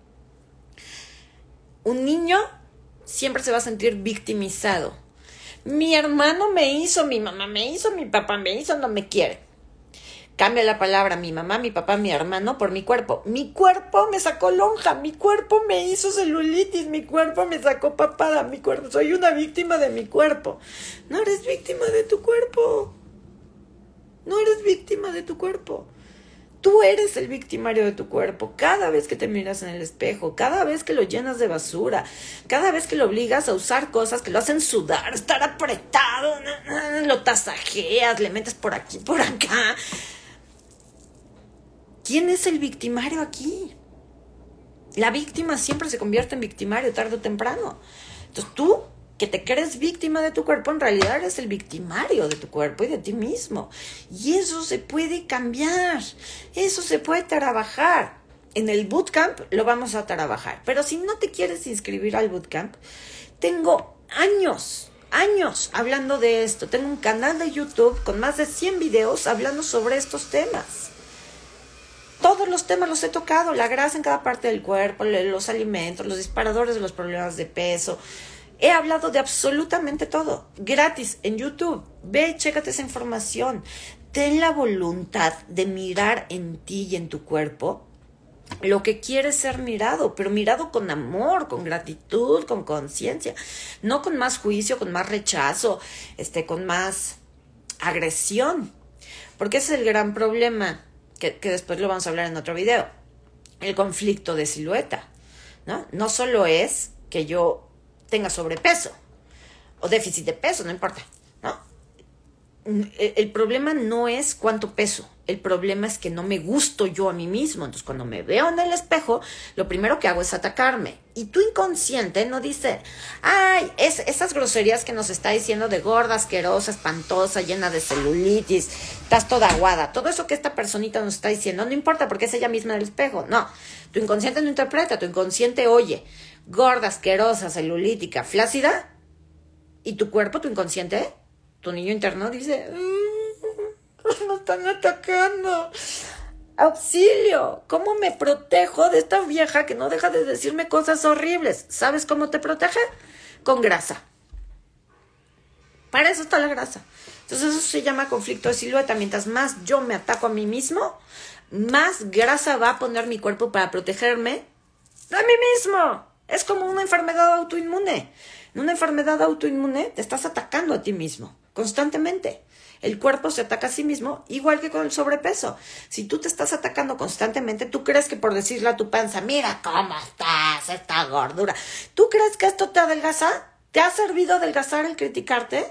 Un niño siempre se va a sentir victimizado. Mi hermano me hizo, mi mamá me hizo, mi papá me hizo, no me quiere. Cambia la palabra mi mamá, mi papá, mi hermano por mi cuerpo. Mi cuerpo me sacó lonja, mi cuerpo me hizo celulitis, mi cuerpo me sacó papada, mi cuerpo. Soy una víctima de mi cuerpo. No eres víctima de tu cuerpo. No eres víctima de tu cuerpo. Tú eres el victimario de tu cuerpo cada vez que te miras en el espejo, cada vez que lo llenas de basura, cada vez que lo obligas a usar cosas que lo hacen sudar, estar apretado, lo tasajeas, le metes por aquí, por acá. ¿Quién es el victimario aquí? La víctima siempre se convierte en victimario tarde o temprano. Entonces tú, que te crees víctima de tu cuerpo, en realidad eres el victimario de tu cuerpo y de ti mismo. Y eso se puede cambiar, eso se puede trabajar. En el bootcamp lo vamos a trabajar. Pero si no te quieres inscribir al bootcamp, tengo años, años hablando de esto. Tengo un canal de YouTube con más de 100 videos hablando sobre estos temas todos los temas los he tocado, la grasa en cada parte del cuerpo, los alimentos, los disparadores de los problemas de peso. He hablado de absolutamente todo, gratis en YouTube. Ve, chécate esa información. Ten la voluntad de mirar en ti y en tu cuerpo lo que quieres ser mirado, pero mirado con amor, con gratitud, con conciencia, no con más juicio, con más rechazo, este, con más agresión. Porque ese es el gran problema que, después lo vamos a hablar en otro video, el conflicto de silueta, ¿no? No solo es que yo tenga sobrepeso o déficit de peso, no importa. El problema no es cuánto peso, el problema es que no me gusto yo a mí mismo. Entonces, cuando me veo en el espejo, lo primero que hago es atacarme. Y tu inconsciente no dice, ay, es, esas groserías que nos está diciendo de gorda, asquerosa, espantosa, llena de celulitis, estás toda aguada. Todo eso que esta personita nos está diciendo, no importa porque es ella misma en el espejo. No, tu inconsciente no interpreta, tu inconsciente oye, gorda, asquerosa, celulítica, flácida. Y tu cuerpo, tu inconsciente, tu niño interno dice, mm, me están atacando. Auxilio, ¿cómo me protejo de esta vieja que no deja de decirme cosas horribles? ¿Sabes cómo te protege? Con grasa. Para eso está la grasa. Entonces eso se llama conflicto de silueta. Mientras más yo me ataco a mí mismo, más grasa va a poner mi cuerpo para protegerme a mí mismo. Es como una enfermedad autoinmune. En una enfermedad autoinmune te estás atacando a ti mismo constantemente. El cuerpo se ataca a sí mismo, igual que con el sobrepeso. Si tú te estás atacando constantemente, tú crees que por decirle a tu panza, mira cómo estás, esta gordura, ¿tú crees que esto te adelgaza? ¿Te ha servido adelgazar el criticarte?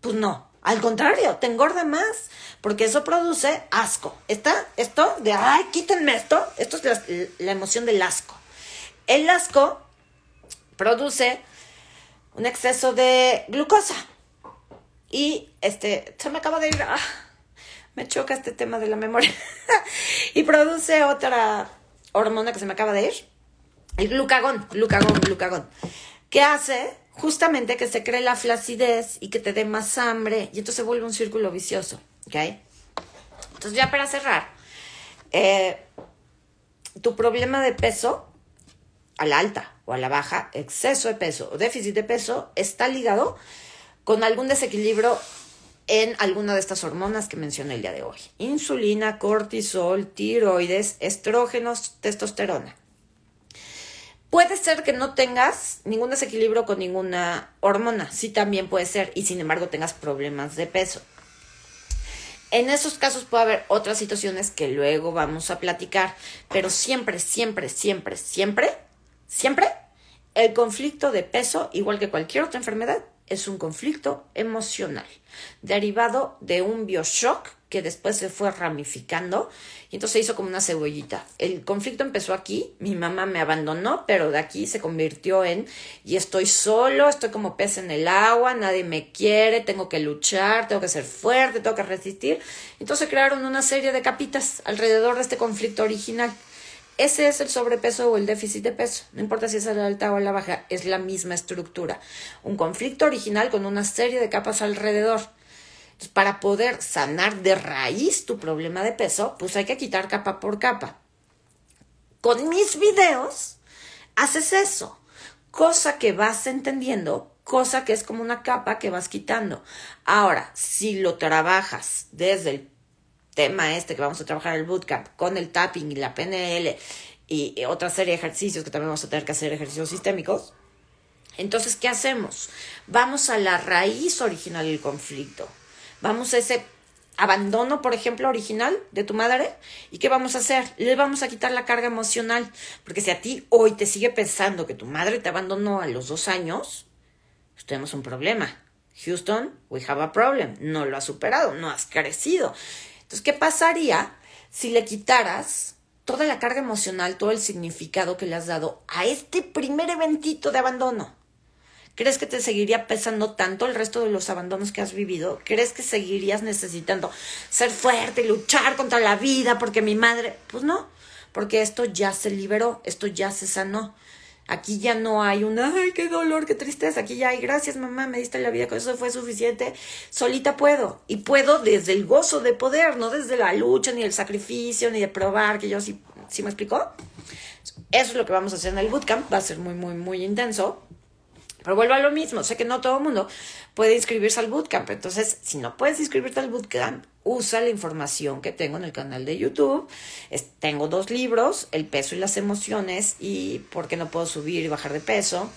Pues no. Al contrario, te engorda más, porque eso produce asco. ¿Está? Esto de, ay, quítenme esto. Esto es la, la emoción del asco. El asco produce un exceso de glucosa. Y este, se me acaba de ir, ah, me choca este tema de la memoria. y produce otra hormona que se me acaba de ir, el glucagón, glucagón, glucagón, que hace justamente que se cree la flacidez y que te dé más hambre y entonces se vuelve un círculo vicioso, ¿ok? Entonces ya para cerrar, eh, tu problema de peso a la alta o a la baja, exceso de peso o déficit de peso, está ligado con algún desequilibrio en alguna de estas hormonas que mencioné el día de hoy. Insulina, cortisol, tiroides, estrógenos, testosterona. Puede ser que no tengas ningún desequilibrio con ninguna hormona, sí también puede ser, y sin embargo tengas problemas de peso. En esos casos puede haber otras situaciones que luego vamos a platicar, pero siempre, siempre, siempre, siempre, siempre el conflicto de peso, igual que cualquier otra enfermedad, es un conflicto emocional derivado de un bioshock que después se fue ramificando y entonces se hizo como una cebollita. El conflicto empezó aquí, mi mamá me abandonó, pero de aquí se convirtió en y estoy solo, estoy como pez en el agua, nadie me quiere, tengo que luchar, tengo que ser fuerte, tengo que resistir. Entonces crearon una serie de capitas alrededor de este conflicto original. Ese es el sobrepeso o el déficit de peso. No importa si es a la alta o a la baja, es la misma estructura. Un conflicto original con una serie de capas alrededor. para poder sanar de raíz tu problema de peso, pues hay que quitar capa por capa. Con mis videos haces eso, cosa que vas entendiendo, cosa que es como una capa que vas quitando. Ahora, si lo trabajas desde el tema este que vamos a trabajar el bootcamp con el tapping y la PNL y otra serie de ejercicios que también vamos a tener que hacer ejercicios sistémicos. Entonces, ¿qué hacemos? Vamos a la raíz original del conflicto. Vamos a ese abandono, por ejemplo, original de tu madre. ¿Y qué vamos a hacer? Le vamos a quitar la carga emocional. Porque si a ti hoy te sigue pensando que tu madre te abandonó a los dos años, pues tenemos un problema. Houston, we have a problem. No lo has superado, no has crecido. Entonces, ¿qué pasaría si le quitaras toda la carga emocional, todo el significado que le has dado a este primer eventito de abandono? ¿Crees que te seguiría pesando tanto el resto de los abandonos que has vivido? ¿Crees que seguirías necesitando ser fuerte y luchar contra la vida porque mi madre... Pues no, porque esto ya se liberó, esto ya se sanó. Aquí ya no hay un, ay, qué dolor, qué tristeza. Aquí ya hay, gracias mamá, me diste la vida, con eso fue suficiente. Solita puedo. Y puedo desde el gozo de poder, no desde la lucha, ni el sacrificio, ni de probar, que yo sí, ¿sí me explicó? Eso es lo que vamos a hacer en el bootcamp. Va a ser muy, muy, muy intenso. Pero vuelvo a lo mismo, sé que no todo el mundo puede inscribirse al bootcamp, entonces si no puedes inscribirte al bootcamp, usa la información que tengo en el canal de YouTube. tengo dos libros, El peso y las emociones y por qué no puedo subir y bajar de peso.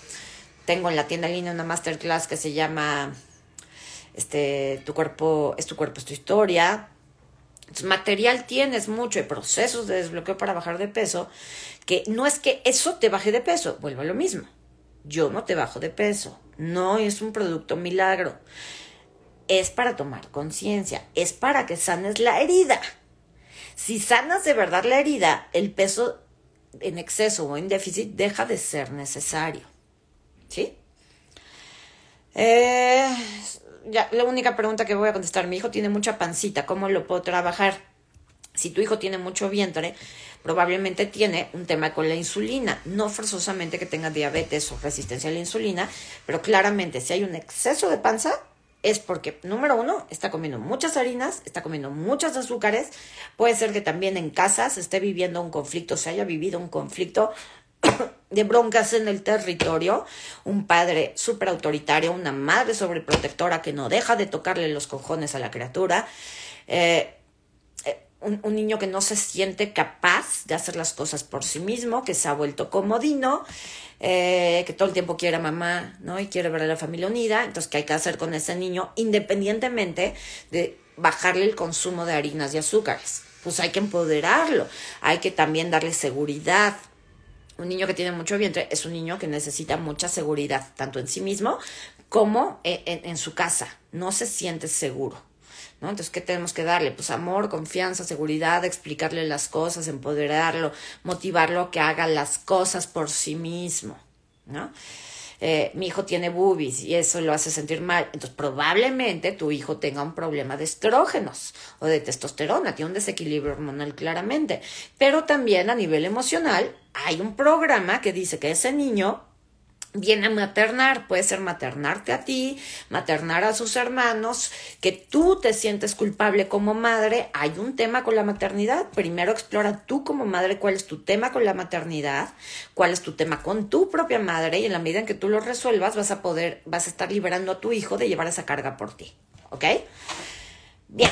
Tengo en la tienda en línea una masterclass que se llama este, Tu cuerpo es tu cuerpo, es tu historia. material tienes mucho, hay procesos de desbloqueo para bajar de peso, que no es que eso te baje de peso, vuelvo a lo mismo yo no te bajo de peso. No es un producto milagro. es para tomar conciencia, es para que sanes la herida. Si sanas de verdad la herida, el peso en exceso o en déficit deja de ser necesario. ¿Sí? Eh, ya, la única pregunta que voy a contestar, mi hijo tiene mucha pancita, ¿cómo lo puedo trabajar? Si tu hijo tiene mucho vientre, probablemente tiene un tema con la insulina, no forzosamente que tenga diabetes o resistencia a la insulina, pero claramente si hay un exceso de panza, es porque, número uno, está comiendo muchas harinas, está comiendo muchos azúcares, puede ser que también en casa se esté viviendo un conflicto, se haya vivido un conflicto de broncas en el territorio, un padre súper autoritario, una madre sobreprotectora que no deja de tocarle los cojones a la criatura, eh, eh, un, niño que no se siente capaz de hacer las cosas por sí mismo, que se ha vuelto comodino, eh, que todo el tiempo quiere a mamá, ¿no? Y quiere ver a la familia unida, entonces, ¿qué hay que hacer con ese niño? Independientemente de bajarle el consumo de harinas y azúcares. Pues hay que empoderarlo, hay que también darle seguridad, un niño que tiene mucho vientre es un niño que necesita mucha seguridad, tanto en sí mismo como en, su casa. No se siente seguro. Entonces, ¿qué tenemos que darle? Pues amor, confianza, seguridad, explicarle las cosas, empoderarlo, motivarlo a que haga las cosas por sí mismo. ¿no? Eh, mi hijo tiene boobies y eso lo hace sentir mal. Entonces, probablemente tu hijo tenga un problema de estrógenos o de testosterona, tiene un desequilibrio hormonal claramente. Pero también a nivel emocional, hay un programa que dice que ese niño viene a maternar, puede ser maternarte a ti, maternar a sus hermanos, que tú te sientes culpable como madre, hay un tema con la maternidad, primero explora tú como madre cuál es tu tema con la maternidad, cuál es tu tema con tu propia madre y en la medida en que tú lo resuelvas vas a poder, vas a estar liberando a tu hijo de llevar esa carga por ti, ¿ok? Bien.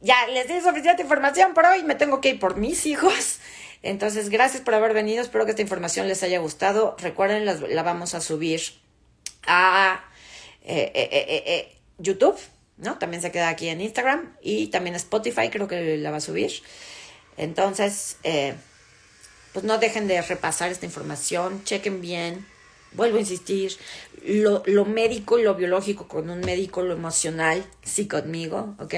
Ya les di suficiente información por hoy, me tengo que ir por mis hijos. Entonces, gracias por haber venido. Espero que esta información les haya gustado. Recuerden, la, vamos a subir a eh, eh, eh, YouTube, ¿no? También se queda aquí en Instagram y también Spotify, creo que la va a subir. Entonces, pues no dejen de repasar esta información, chequen bien. Vuelvo a insistir, lo, lo médico y lo biológico con un médico, lo emocional, sí conmigo, ¿ok?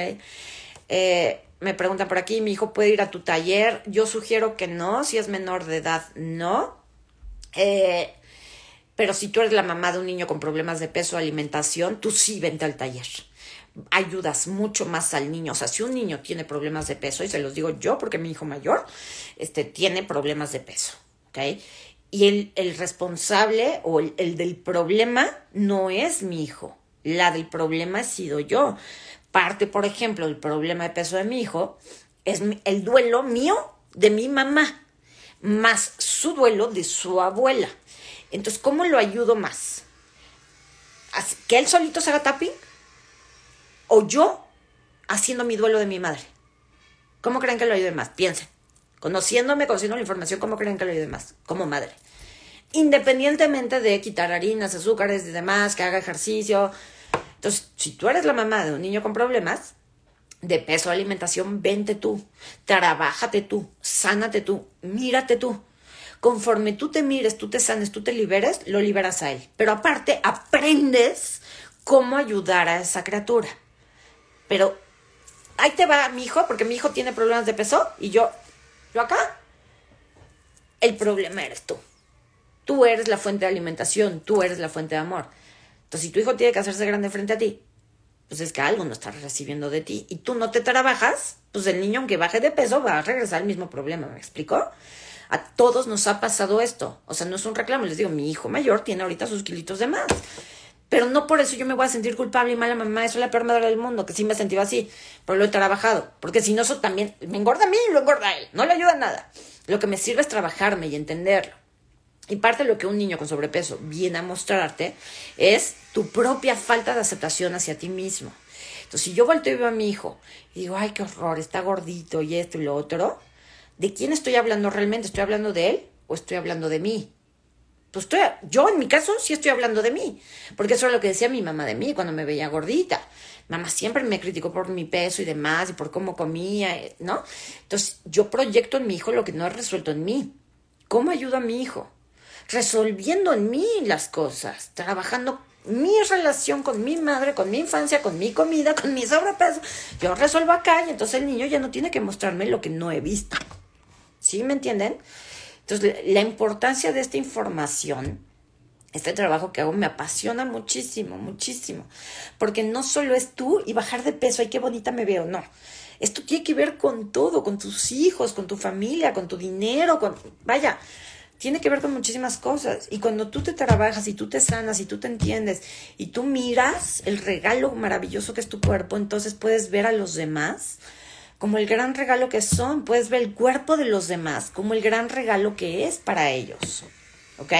Eh, me preguntan por aquí, mi hijo puede ir a tu taller. Yo sugiero que no, si es menor de edad, no. Eh, pero si tú eres la mamá de un niño con problemas de peso alimentación, tú sí vente al taller. Ayudas mucho más al niño. O sea, si un niño tiene problemas de peso, y se los digo yo porque mi hijo mayor este, tiene problemas de peso, ¿ok? Y el, el responsable o el, el del problema no es mi hijo. La del problema he sido yo parte, por ejemplo, del problema de peso de mi hijo, es el duelo mío de mi mamá, más su duelo de su abuela. Entonces, ¿cómo lo ayudo más? ¿Que él solito se haga tapping? ¿O yo haciendo mi duelo de mi madre? ¿Cómo creen que lo ayude más? Piensen. Conociéndome, conociendo la información, ¿cómo creen que lo ayude más? Como madre. Independientemente de quitar harinas, azúcares y demás, que haga ejercicio, entonces, si tú eres la mamá de un niño con problemas de peso, alimentación, vente tú, trabájate tú, sánate tú, mírate tú. Conforme tú te mires, tú te sanes, tú te liberes, lo liberas a él. Pero aparte, aprendes cómo ayudar a esa criatura. Pero ahí te va mi hijo, porque mi hijo tiene problemas de peso y yo, yo acá, el problema eres tú. Tú eres la fuente de alimentación, tú eres la fuente de amor. Entonces, si tu hijo tiene que hacerse grande frente a ti, pues es que algo no está recibiendo de ti y tú no te trabajas, pues el niño, aunque baje de peso, va a regresar al mismo problema. ¿Me explico? A todos nos ha pasado esto. O sea, no es un reclamo. Les digo, mi hijo mayor tiene ahorita sus kilitos de más. Pero no por eso yo me voy a sentir culpable y mala mamá. Eso es la peor madre del mundo, que sí me he sentido así. Pero lo he trabajado. Porque si no, eso también me engorda a mí y lo engorda a él. No le ayuda nada. Lo que me sirve es trabajarme y entenderlo. Y parte de lo que un niño con sobrepeso viene a mostrarte es tu propia falta de aceptación hacia ti mismo. Entonces, si yo volteo y veo a mi hijo y digo, ay, qué horror, está gordito y esto y lo otro, ¿de quién estoy hablando realmente? ¿Estoy hablando de él o estoy hablando de mí? Pues estoy, yo en mi caso sí estoy hablando de mí, porque eso es lo que decía mi mamá de mí cuando me veía gordita. Mamá siempre me criticó por mi peso y demás y por cómo comía, ¿no? Entonces yo proyecto en mi hijo lo que no he resuelto en mí. ¿Cómo ayudo a mi hijo? Resolviendo en mí las cosas, trabajando mi relación con mi madre, con mi infancia, con mi comida, con mi sobrepeso. Yo resuelvo acá y entonces el niño ya no tiene que mostrarme lo que no he visto. ¿Sí me entienden? Entonces, la importancia de esta información, este trabajo que hago me apasiona muchísimo, muchísimo. Porque no solo es tú y bajar de peso, ay, qué bonita me veo, no. Esto tiene que ver con todo, con tus hijos, con tu familia, con tu dinero, con... Vaya, tiene que ver con muchísimas cosas. Y cuando tú te trabajas y tú te sanas y tú te entiendes y tú miras el regalo maravilloso que es tu cuerpo, entonces puedes ver a los demás como el gran regalo que son. Puedes ver el cuerpo de los demás como el gran regalo que es para ellos. ¿Ok?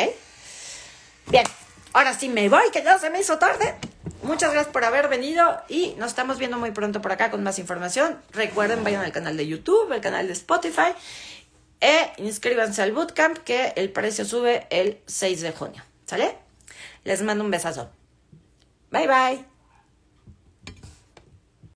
Bien, ahora sí me voy, que ya se me hizo tarde. Muchas gracias por haber venido y nos estamos viendo muy pronto por acá con más información. Recuerden, vayan al canal de YouTube, el canal de Spotify e inscríbanse al bootcamp que el precio sube el 6 de junio. ¿Sale? Les mando un besazo. Bye bye.